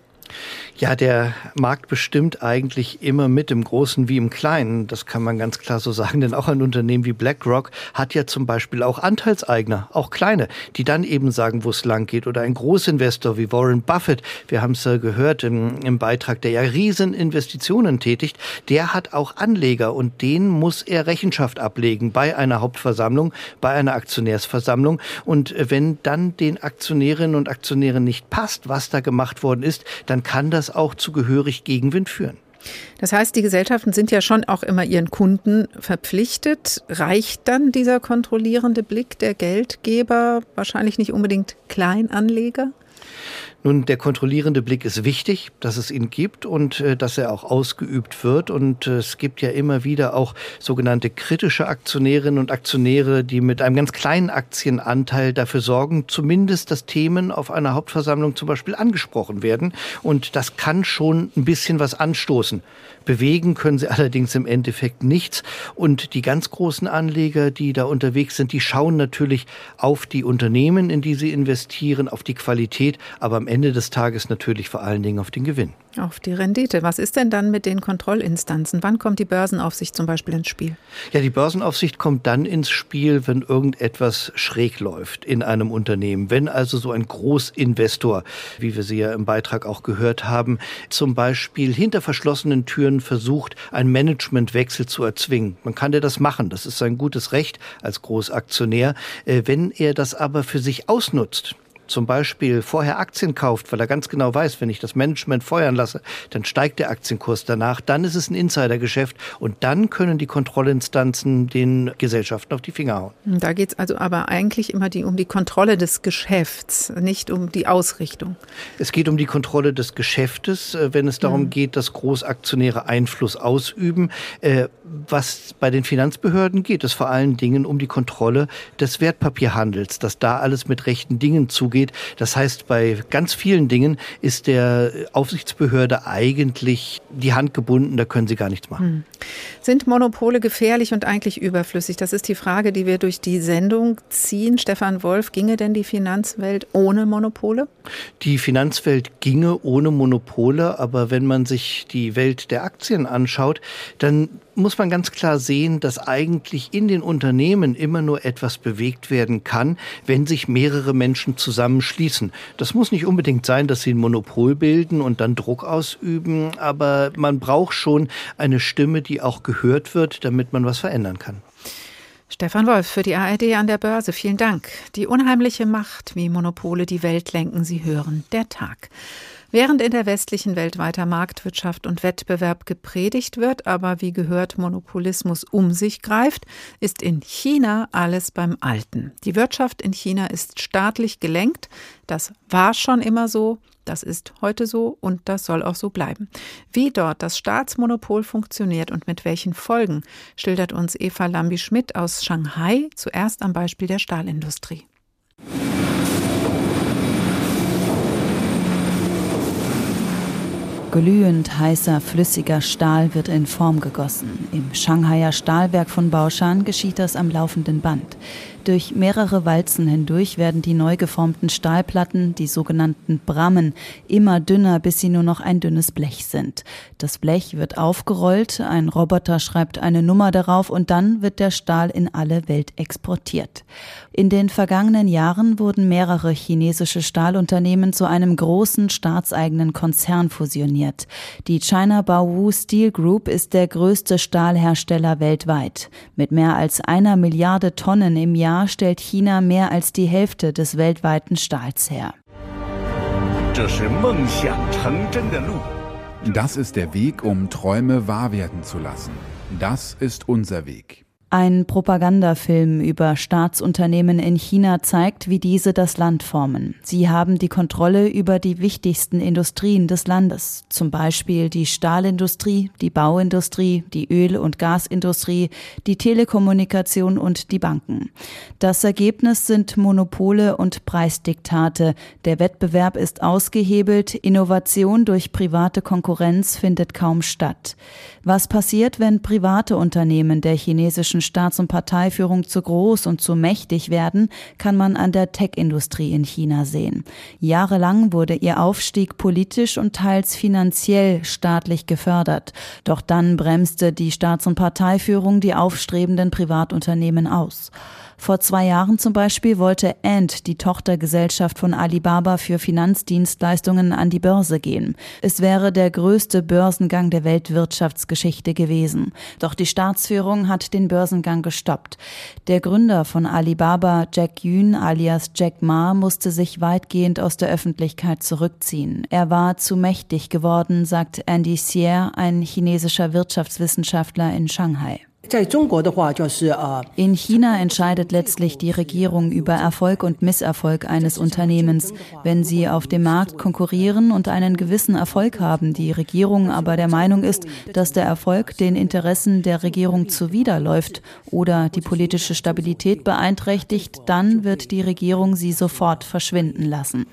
Ja, der Markt bestimmt eigentlich immer mit im Großen wie im Kleinen. Das kann man ganz klar so sagen. Denn auch ein Unternehmen wie BlackRock hat ja zum Beispiel auch Anteilseigner, auch kleine, die dann eben sagen, wo es lang geht. Oder ein Großinvestor wie Warren Buffett, wir haben es gehört im, im Beitrag, der ja riesen Investitionen tätigt, der hat auch Anleger und denen muss er Rechenschaft ablegen bei einer Hauptversammlung, bei einer Aktionärsversammlung. Und wenn dann den Aktionärinnen und Aktionären nicht passt, was da gemacht worden ist, dann kann das das auch zu gehörig Gegenwind führen. Das heißt, die Gesellschaften sind ja schon auch immer ihren Kunden verpflichtet. Reicht dann dieser kontrollierende Blick der Geldgeber, wahrscheinlich nicht unbedingt Kleinanleger? Nun, der kontrollierende Blick ist wichtig, dass es ihn gibt und äh, dass er auch ausgeübt wird. Und äh, es gibt ja immer wieder auch sogenannte kritische Aktionärinnen und Aktionäre, die mit einem ganz kleinen Aktienanteil dafür sorgen, zumindest, dass Themen auf einer Hauptversammlung zum Beispiel angesprochen werden. Und das kann schon ein bisschen was anstoßen. Bewegen können sie allerdings im Endeffekt nichts. Und die ganz großen Anleger, die da unterwegs sind, die schauen natürlich auf die Unternehmen, in die sie investieren, auf die Qualität, aber am des Tages natürlich vor allen Dingen auf den Gewinn. Auf die Rendite. Was ist denn dann mit den Kontrollinstanzen? Wann kommt die Börsenaufsicht zum Beispiel ins Spiel? Ja, die Börsenaufsicht kommt dann ins Spiel, wenn irgendetwas schräg läuft in einem Unternehmen. Wenn also so ein Großinvestor, wie wir sie ja im Beitrag auch gehört haben, zum Beispiel hinter verschlossenen Türen versucht, einen Managementwechsel zu erzwingen. Man kann ja das machen. Das ist sein gutes Recht als Großaktionär. Äh, wenn er das aber für sich ausnutzt, zum Beispiel vorher Aktien kauft, weil er ganz genau weiß, wenn ich das Management feuern lasse, dann steigt der Aktienkurs danach, dann ist es ein Insidergeschäft und dann können die Kontrollinstanzen den Gesellschaften auf die Finger hauen. Da geht es also aber eigentlich immer die, um die Kontrolle des Geschäfts, nicht um die Ausrichtung. Es geht um die Kontrolle des Geschäftes, äh, wenn es darum mhm. geht, dass Großaktionäre Einfluss ausüben. Äh, was bei den Finanzbehörden geht, es vor allen Dingen um die Kontrolle des Wertpapierhandels, dass da alles mit rechten Dingen zugeht geht. Das heißt, bei ganz vielen Dingen ist der Aufsichtsbehörde eigentlich die Hand gebunden, da können sie gar nichts machen. Hm. Sind Monopole gefährlich und eigentlich überflüssig? Das ist die Frage, die wir durch die Sendung ziehen. Stefan Wolf, ginge denn die Finanzwelt ohne Monopole? Die Finanzwelt ginge ohne Monopole, aber wenn man sich die Welt der Aktien anschaut, dann muss man ganz klar sehen, dass eigentlich in den Unternehmen immer nur etwas bewegt werden kann, wenn sich mehrere Menschen zusammenschließen. Das muss nicht unbedingt sein, dass sie ein Monopol bilden und dann Druck ausüben, aber man braucht schon eine Stimme, die auch gehört wird, damit man was verändern kann. Stefan Wolf für die ARD an der Börse. Vielen Dank. Die unheimliche Macht, wie Monopole die Welt lenken, Sie hören der Tag. Während in der westlichen Welt weiter Marktwirtschaft und Wettbewerb gepredigt wird, aber wie gehört Monopolismus um sich greift, ist in China alles beim Alten. Die Wirtschaft in China ist staatlich gelenkt. Das war schon immer so. Das ist heute so und das soll auch so bleiben. Wie dort das Staatsmonopol funktioniert und mit welchen Folgen, schildert uns Eva Lambi-Schmidt aus Shanghai, zuerst am Beispiel der Stahlindustrie. Glühend heißer, flüssiger Stahl wird in Form gegossen. Im Shanghaier Stahlwerk von Baoshan geschieht das am laufenden Band. Durch mehrere Walzen hindurch werden die neu geformten Stahlplatten, die sogenannten Brammen, immer dünner, bis sie nur noch ein dünnes Blech sind. Das Blech wird aufgerollt, ein Roboter schreibt eine Nummer darauf und dann wird der Stahl in alle Welt exportiert. In den vergangenen Jahren wurden mehrere chinesische Stahlunternehmen zu einem großen staatseigenen Konzern fusioniert. Die China Baowu Steel Group ist der größte Stahlhersteller weltweit. Mit mehr als einer Milliarde Tonnen im Jahr Jahr stellt China mehr als die Hälfte des weltweiten Stahls her. Das ist der Weg, um Träume wahr werden zu lassen. Das ist unser Weg. Ein Propagandafilm über Staatsunternehmen in China zeigt, wie diese das Land formen. Sie haben die Kontrolle über die wichtigsten Industrien des Landes, zum Beispiel die Stahlindustrie, die Bauindustrie, die Öl- und Gasindustrie, die Telekommunikation und die Banken. Das Ergebnis sind Monopole und Preisdiktate. Der Wettbewerb ist ausgehebelt, Innovation durch private Konkurrenz findet kaum statt. Was passiert, wenn private Unternehmen der chinesischen Staats- und Parteiführung zu groß und zu mächtig werden, kann man an der Tech-Industrie in China sehen. Jahrelang wurde ihr Aufstieg politisch und teils finanziell staatlich gefördert. Doch dann bremste die Staats- und Parteiführung die aufstrebenden Privatunternehmen aus. Vor zwei Jahren zum Beispiel wollte Ant, die Tochtergesellschaft von Alibaba für Finanzdienstleistungen, an die Börse gehen. Es wäre der größte Börsengang der Weltwirtschaftsgeschichte gewesen. Doch die Staatsführung hat den Börsengang gestoppt. Der Gründer von Alibaba, Jack Yun alias Jack Ma, musste sich weitgehend aus der Öffentlichkeit zurückziehen. Er war zu mächtig geworden, sagt Andy Sier, ein chinesischer Wirtschaftswissenschaftler in Shanghai. In China entscheidet letztlich die Regierung über Erfolg und Misserfolg eines Unternehmens. Wenn sie auf dem Markt konkurrieren und einen gewissen Erfolg haben, die Regierung aber der Meinung ist, dass der Erfolg den Interessen der Regierung zuwiderläuft oder die politische Stabilität beeinträchtigt, dann wird die Regierung sie sofort verschwinden lassen.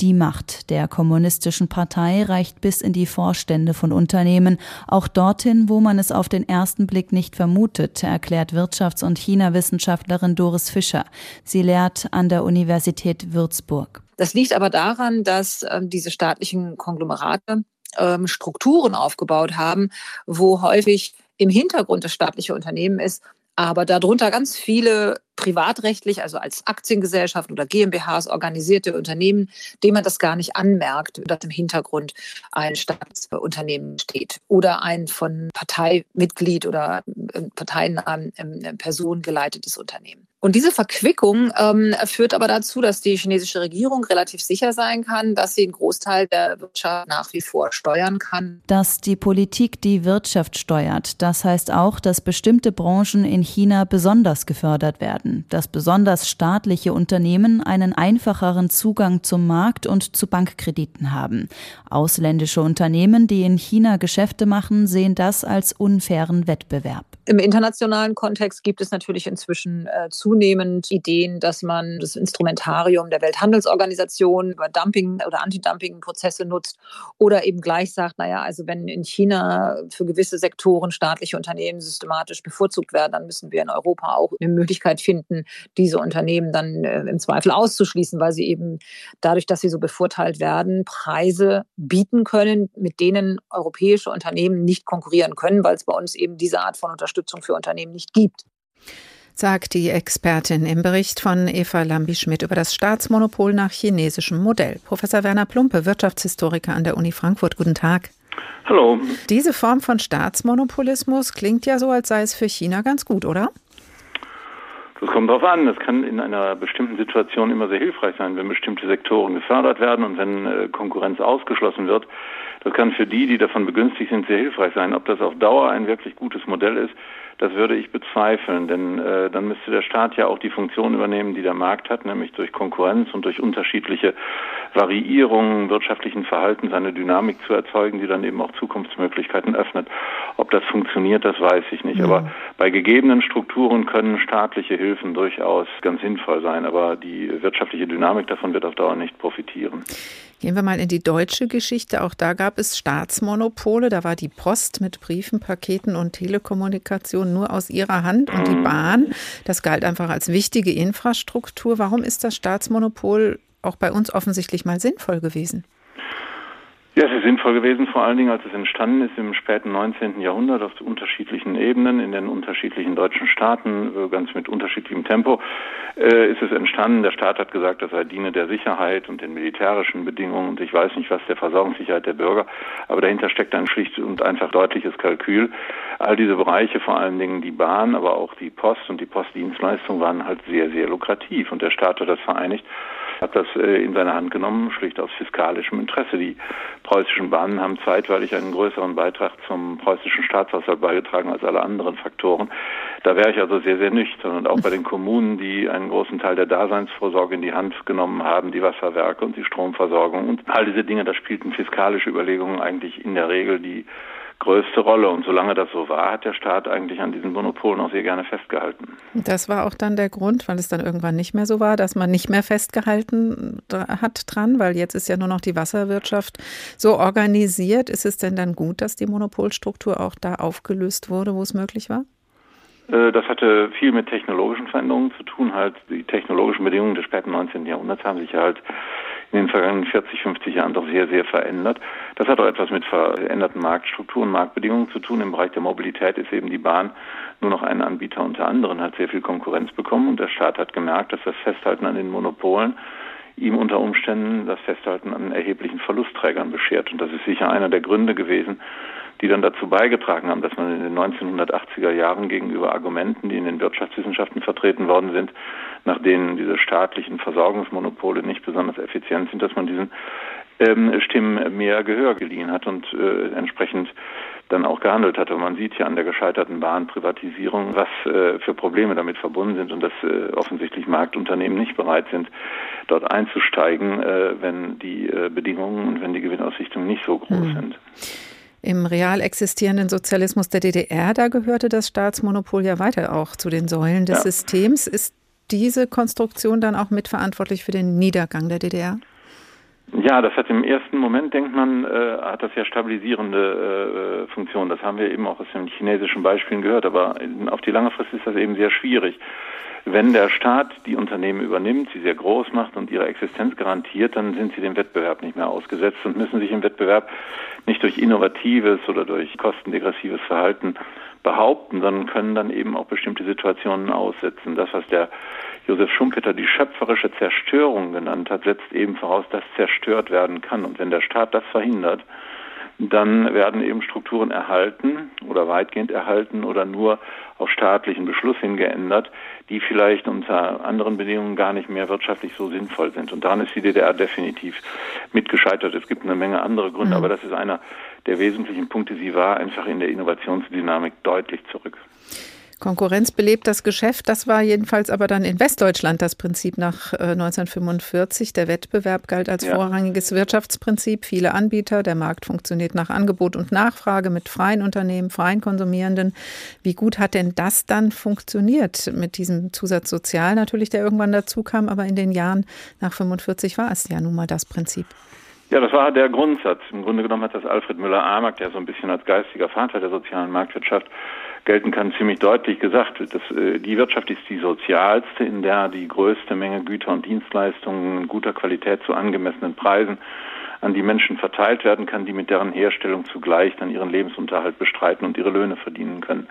Die Macht der kommunistischen Partei reicht bis in die Vorstände von Unternehmen, auch dorthin, wo man es auf den ersten Blick nicht vermutet, erklärt Wirtschafts- und China-Wissenschaftlerin Doris Fischer. Sie lehrt an der Universität Würzburg. Das liegt aber daran, dass ähm, diese staatlichen Konglomerate ähm, Strukturen aufgebaut haben, wo häufig im Hintergrund das staatliche Unternehmen ist, aber darunter ganz viele privatrechtlich, also als Aktiengesellschaft oder GmbHs organisierte Unternehmen, denen man das gar nicht anmerkt, dass im Hintergrund ein Staatsunternehmen steht oder ein von Parteimitglied oder äh, parteiennahen ähm, Person geleitetes Unternehmen. Und diese Verquickung ähm, führt aber dazu, dass die chinesische Regierung relativ sicher sein kann, dass sie einen Großteil der Wirtschaft nach wie vor steuern kann. Dass die Politik die Wirtschaft steuert, das heißt auch, dass bestimmte Branchen in China besonders gefördert werden werden, dass besonders staatliche Unternehmen einen einfacheren Zugang zum Markt und zu Bankkrediten haben. Ausländische Unternehmen, die in China Geschäfte machen, sehen das als unfairen Wettbewerb. Im internationalen Kontext gibt es natürlich inzwischen äh, zunehmend Ideen, dass man das Instrumentarium der Welthandelsorganisation über Dumping oder Anti-Dumping-Prozesse nutzt oder eben gleich sagt, naja, also wenn in China für gewisse Sektoren staatliche Unternehmen systematisch bevorzugt werden, dann müssen wir in Europa auch eine Möglichkeit finden, diese Unternehmen dann äh, im Zweifel auszuschließen, weil sie eben dadurch, dass sie so bevorteilt werden, Preise bieten können, mit denen europäische Unternehmen nicht konkurrieren können, weil es bei uns eben diese Art von Unterstützung für Unternehmen nicht gibt sagt die Expertin im Bericht von Eva Lambi-Schmidt über das Staatsmonopol nach chinesischem Modell. Professor Werner Plumpe, Wirtschaftshistoriker an der Uni Frankfurt. Guten Tag. Hallo. Diese Form von Staatsmonopolismus klingt ja so, als sei es für China ganz gut, oder? Das kommt darauf an. Das kann in einer bestimmten Situation immer sehr hilfreich sein, wenn bestimmte Sektoren gefördert werden und wenn äh, Konkurrenz ausgeschlossen wird. Das kann für die, die davon begünstigt sind, sehr hilfreich sein. Ob das auf Dauer ein wirklich gutes Modell ist, das würde ich bezweifeln, denn äh, dann müsste der Staat ja auch die Funktion übernehmen, die der Markt hat, nämlich durch Konkurrenz und durch unterschiedliche Variierungen wirtschaftlichen Verhaltens eine Dynamik zu erzeugen, die dann eben auch Zukunftsmöglichkeiten öffnet. Ob das funktioniert, das weiß ich nicht. Mhm. Aber bei gegebenen Strukturen können staatliche Hilfen durchaus ganz sinnvoll sein, aber die wirtschaftliche Dynamik davon wird auf Dauer nicht profitieren. Gehen wir mal in die deutsche Geschichte. Auch da gab es Staatsmonopole. Da war die Post mit Briefen, Paketen und Telekommunikation nur aus ihrer Hand und die Bahn. Das galt einfach als wichtige Infrastruktur. Warum ist das Staatsmonopol auch bei uns offensichtlich mal sinnvoll gewesen? Ja, es ist sinnvoll gewesen, vor allen Dingen, als es entstanden ist im späten 19. Jahrhundert auf unterschiedlichen Ebenen, in den unterschiedlichen deutschen Staaten, äh, ganz mit unterschiedlichem Tempo, äh, ist es entstanden. Der Staat hat gesagt, dass er diene der Sicherheit und den militärischen Bedingungen und ich weiß nicht was, der Versorgungssicherheit der Bürger, aber dahinter steckt ein schlicht und einfach deutliches Kalkül. All diese Bereiche, vor allen Dingen die Bahn, aber auch die Post und die Postdienstleistung waren halt sehr, sehr lukrativ und der Staat hat das vereinigt hat das äh, in seine Hand genommen, schlicht aus fiskalischem Interesse. Die preußischen Bahnen haben zeitweilig einen größeren Beitrag zum preußischen Staatshaushalt beigetragen als alle anderen Faktoren. Da wäre ich also sehr, sehr nüchtern. Und auch bei den Kommunen, die einen großen Teil der Daseinsvorsorge in die Hand genommen haben, die Wasserwerke und die Stromversorgung und all diese Dinge, da spielten fiskalische Überlegungen eigentlich in der Regel die größte Rolle. Und solange das so war, hat der Staat eigentlich an diesen Monopolen auch sehr gerne festgehalten. Das war auch dann der Grund, weil es dann irgendwann nicht mehr so war, dass man nicht mehr festgehalten hat dran, weil jetzt ist ja nur noch die Wasserwirtschaft so organisiert. Ist es denn dann gut, dass die Monopolstruktur auch da aufgelöst wurde, wo es möglich war? Äh, das hatte viel mit technologischen Veränderungen zu tun. Halt die technologischen Bedingungen des späten 19. Jahrhunderts haben sich halt in den vergangenen 40, 50 Jahren doch sehr, sehr verändert. Das hat auch etwas mit veränderten Marktstrukturen, Marktbedingungen zu tun. Im Bereich der Mobilität ist eben die Bahn nur noch ein Anbieter unter anderen, hat sehr viel Konkurrenz bekommen und der Staat hat gemerkt, dass das Festhalten an den Monopolen ihm unter Umständen das Festhalten an erheblichen Verlustträgern beschert. Und das ist sicher einer der Gründe gewesen, die dann dazu beigetragen haben, dass man in den 1980er Jahren gegenüber Argumenten, die in den Wirtschaftswissenschaften vertreten worden sind, nach denen diese staatlichen Versorgungsmonopole nicht besonders effizient sind, dass man diesen ähm, Stimmen mehr Gehör geliehen hat und äh, entsprechend dann auch gehandelt hat. Und man sieht ja an der gescheiterten Bahnprivatisierung, was äh, für Probleme damit verbunden sind und dass äh, offensichtlich Marktunternehmen nicht bereit sind, dort einzusteigen, äh, wenn die äh, Bedingungen und wenn die Gewinnaussichtungen nicht so groß mhm. sind. Im real existierenden Sozialismus der DDR, da gehörte das Staatsmonopol ja weiter auch zu den Säulen des ja. Systems. Ist diese Konstruktion dann auch mitverantwortlich für den Niedergang der DDR? Ja, das hat im ersten Moment, denkt man, äh, hat das ja stabilisierende äh, Funktion. Das haben wir eben auch aus den chinesischen Beispielen gehört. Aber auf die lange Frist ist das eben sehr schwierig. Wenn der Staat die Unternehmen übernimmt, sie sehr groß macht und ihre Existenz garantiert, dann sind sie dem Wettbewerb nicht mehr ausgesetzt und müssen sich im Wettbewerb nicht durch innovatives oder durch kostendegressives Verhalten behaupten, sondern können dann eben auch bestimmte Situationen aussetzen. Das, was der Josef Schumpeter die schöpferische Zerstörung genannt hat, setzt eben voraus, dass zerstört werden kann. Und wenn der Staat das verhindert, dann werden eben Strukturen erhalten oder weitgehend erhalten oder nur auf staatlichen Beschluss hin geändert, die vielleicht unter anderen Bedingungen gar nicht mehr wirtschaftlich so sinnvoll sind. Und daran ist die DDR definitiv mitgescheitert. Es gibt eine Menge andere Gründe, mhm. aber das ist einer der wesentlichen Punkte. Sie war einfach in der Innovationsdynamik deutlich zurück. Konkurrenz belebt das Geschäft. Das war jedenfalls aber dann in Westdeutschland das Prinzip nach 1945. Äh, der Wettbewerb galt als ja. vorrangiges Wirtschaftsprinzip. Viele Anbieter, der Markt funktioniert nach Angebot und Nachfrage mit freien Unternehmen, freien Konsumierenden. Wie gut hat denn das dann funktioniert mit diesem Zusatz Sozial natürlich, der irgendwann dazu kam, aber in den Jahren nach 45 war es ja nun mal das Prinzip. Ja, das war der Grundsatz. Im Grunde genommen hat das Alfred Müller-Amack, der so ein bisschen als geistiger Vater der sozialen Marktwirtschaft gelten kann, ziemlich deutlich gesagt. Dass, äh, die Wirtschaft ist die sozialste, in der die größte Menge Güter und Dienstleistungen guter Qualität zu angemessenen Preisen an die Menschen verteilt werden kann, die mit deren Herstellung zugleich dann ihren Lebensunterhalt bestreiten und ihre Löhne verdienen können.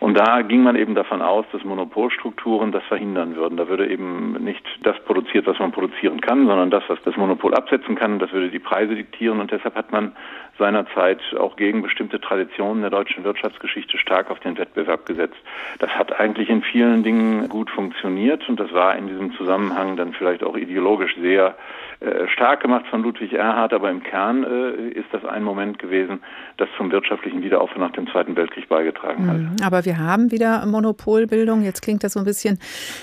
Und da ging man eben davon aus, dass Monopolstrukturen das verhindern würden. Da würde eben nicht das produziert, was man produzieren kann, sondern das, was das Monopol absetzen kann. Das würde die Preise diktieren. Und deshalb hat man seinerzeit auch gegen bestimmte Traditionen der deutschen Wirtschaftsgeschichte stark auf den Wettbewerb gesetzt. Das hat eigentlich in vielen Dingen gut funktioniert und das war in diesem Zusammenhang dann vielleicht auch ideologisch sehr stark gemacht von Ludwig Erhard, aber im Kern äh, ist das ein Moment gewesen, das zum wirtschaftlichen Wiederaufbau nach dem Zweiten Weltkrieg beigetragen hat. Mhm. Aber wir haben wieder Monopolbildung. Jetzt klingt das so ein bisschen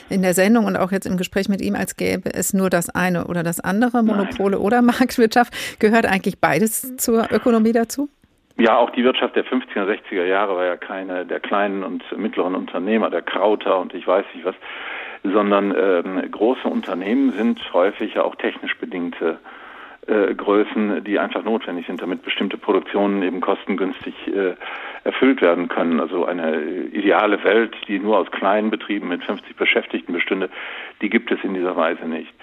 in der Sendung und auch jetzt im Gespräch mit ihm, als gäbe es nur das eine oder das andere, Monopole Nein. oder Marktwirtschaft. Gehört eigentlich beides zur Ökonomie dazu? Ja, auch die Wirtschaft der 50er, 60er Jahre war ja keine der kleinen und mittleren Unternehmer, der Krauter und ich weiß nicht was, sondern ähm, große Unternehmen sind häufig ja auch technisch bedingte äh, Größen, die einfach notwendig sind, damit bestimmte Produktionen eben kostengünstig äh, erfüllt werden können. Also eine ideale Welt, die nur aus kleinen Betrieben mit 50 Beschäftigten bestünde, die gibt es in dieser Weise nicht.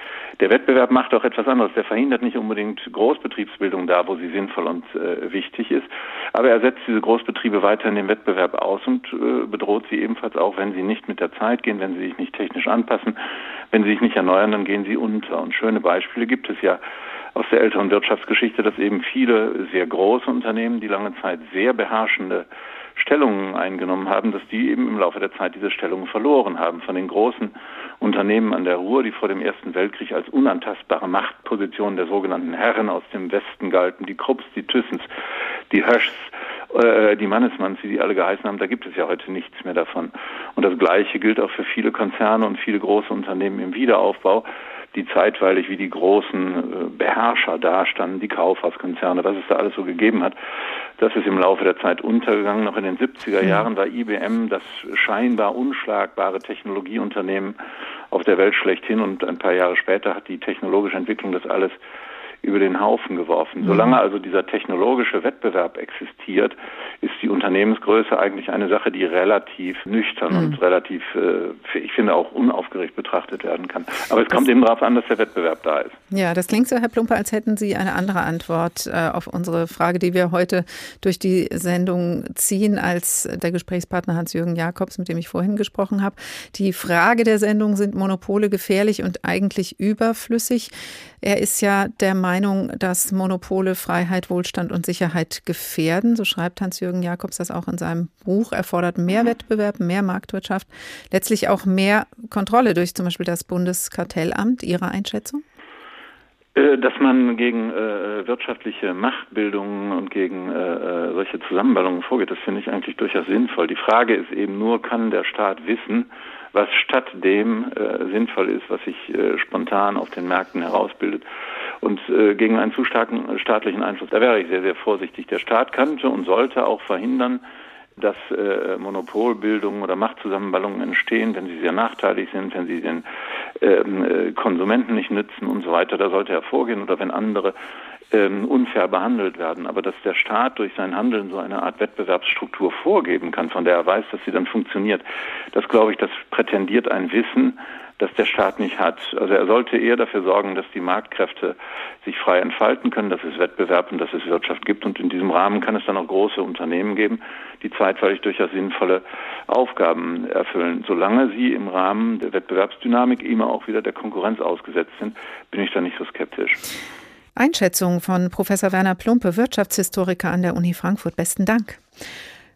Der Wettbewerb macht auch etwas anderes. Der verhindert nicht unbedingt Großbetriebsbildung da, wo sie sinnvoll und äh, wichtig ist, aber er setzt diese Großbetriebe weiter in den Wettbewerb aus und äh, bedroht sie ebenfalls auch, wenn sie nicht mit der Zeit gehen, wenn sie sich nicht technisch anpassen, wenn sie sich nicht erneuern, dann gehen sie unter. Und schöne Beispiele gibt es ja aus der älteren Wirtschaftsgeschichte, dass eben viele sehr große Unternehmen, die lange Zeit sehr beherrschende Stellungen eingenommen haben, dass die eben im Laufe der Zeit diese Stellungen verloren haben. Von den großen Unternehmen an der Ruhr, die vor dem Ersten Weltkrieg als unantastbare Machtposition der sogenannten Herren aus dem Westen galten, die Krupps, die Thyssens, die Höschs, äh, die Mannesmanns, wie die alle geheißen haben, da gibt es ja heute nichts mehr davon. Und das Gleiche gilt auch für viele Konzerne und viele große Unternehmen im Wiederaufbau die zeitweilig wie die großen äh, Beherrscher dastanden, die Kaufhauskonzerne, was es da alles so gegeben hat. Das ist im Laufe der Zeit untergegangen. Noch in den 70er Jahren war IBM das scheinbar unschlagbare Technologieunternehmen auf der Welt schlechthin und ein paar Jahre später hat die technologische Entwicklung das alles über den Haufen geworfen. Solange mhm. also dieser technologische Wettbewerb existiert, ist die Unternehmensgröße eigentlich eine Sache, die relativ nüchtern mhm. und relativ, äh, ich finde, auch unaufgeregt betrachtet werden kann. Aber es kommt eben darauf an, dass der Wettbewerb da ist. Ja, das klingt so, Herr Plumper, als hätten Sie eine andere Antwort äh, auf unsere Frage, die wir heute durch die Sendung ziehen, als der Gesprächspartner Hans-Jürgen Jakobs, mit dem ich vorhin gesprochen habe. Die Frage der Sendung, sind Monopole gefährlich und eigentlich überflüssig? Er ist ja der Meinung, dass Monopole Freiheit, Wohlstand und Sicherheit gefährden. So schreibt Hans-Jürgen Jakobs das auch in seinem Buch. Er fordert mehr Wettbewerb, mehr Marktwirtschaft, letztlich auch mehr Kontrolle durch zum Beispiel das Bundeskartellamt. Ihre Einschätzung? Äh, dass man gegen äh, wirtschaftliche Machtbildungen und gegen äh, äh, solche Zusammenballungen vorgeht, das finde ich eigentlich durchaus sinnvoll. Die Frage ist eben nur, kann der Staat wissen, was statt dem äh, sinnvoll ist, was sich äh, spontan auf den Märkten herausbildet. Und äh, gegen einen zu starken staatlichen Einfluss, da wäre ich sehr, sehr vorsichtig. Der Staat könnte und sollte auch verhindern, dass äh, Monopolbildungen oder Machtzusammenballungen entstehen, wenn sie sehr nachteilig sind, wenn sie den ähm, äh, Konsumenten nicht nützen und so weiter. Da sollte er vorgehen oder wenn andere ähm, unfair behandelt werden. Aber dass der Staat durch sein Handeln so eine Art Wettbewerbsstruktur vorgeben kann, von der er weiß, dass sie dann funktioniert, das glaube ich, das prätendiert ein Wissen, das der Staat nicht hat. Also er sollte eher dafür sorgen, dass die Marktkräfte sich frei entfalten können, dass es Wettbewerb und dass es Wirtschaft gibt. Und in diesem Rahmen kann es dann auch große Unternehmen geben, die zeitweilig durchaus sinnvolle Aufgaben erfüllen. Solange sie im Rahmen der Wettbewerbsdynamik immer auch wieder der Konkurrenz ausgesetzt sind, bin ich da nicht so skeptisch. Einschätzung von Professor Werner Plumpe, Wirtschaftshistoriker an der Uni Frankfurt. Besten Dank.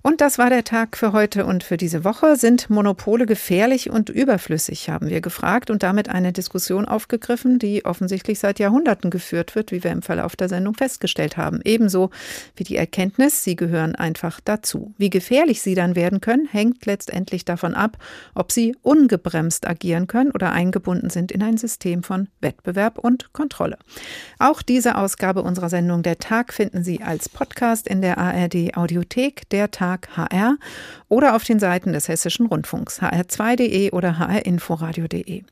Und das war der Tag für heute und für diese Woche. Sind Monopole gefährlich und überflüssig, haben wir gefragt und damit eine Diskussion aufgegriffen, die offensichtlich seit Jahrhunderten geführt wird, wie wir im Verlauf der Sendung festgestellt haben. Ebenso wie die Erkenntnis, sie gehören einfach dazu. Wie gefährlich sie dann werden können, hängt letztendlich davon ab, ob sie ungebremst agieren können oder eingebunden sind in ein System von Wettbewerb und Kontrolle. Auch diese Ausgabe unserer Sendung Der Tag finden Sie als Podcast in der ARD Audiothek, der Tag Tag HR oder auf den Seiten des Hessischen Rundfunks hr2.de oder hrinforadio.de.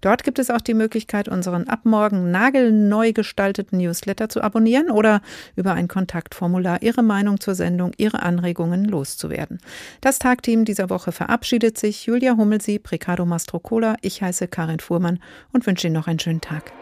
Dort gibt es auch die Möglichkeit, unseren ab morgen nagelneu gestalteten Newsletter zu abonnieren oder über ein Kontaktformular Ihre Meinung zur Sendung, Ihre Anregungen loszuwerden. Das Tagteam dieser Woche verabschiedet sich. Julia Hummelsieb, Ricardo Mastrocola, ich heiße Karin Fuhrmann und wünsche Ihnen noch einen schönen Tag.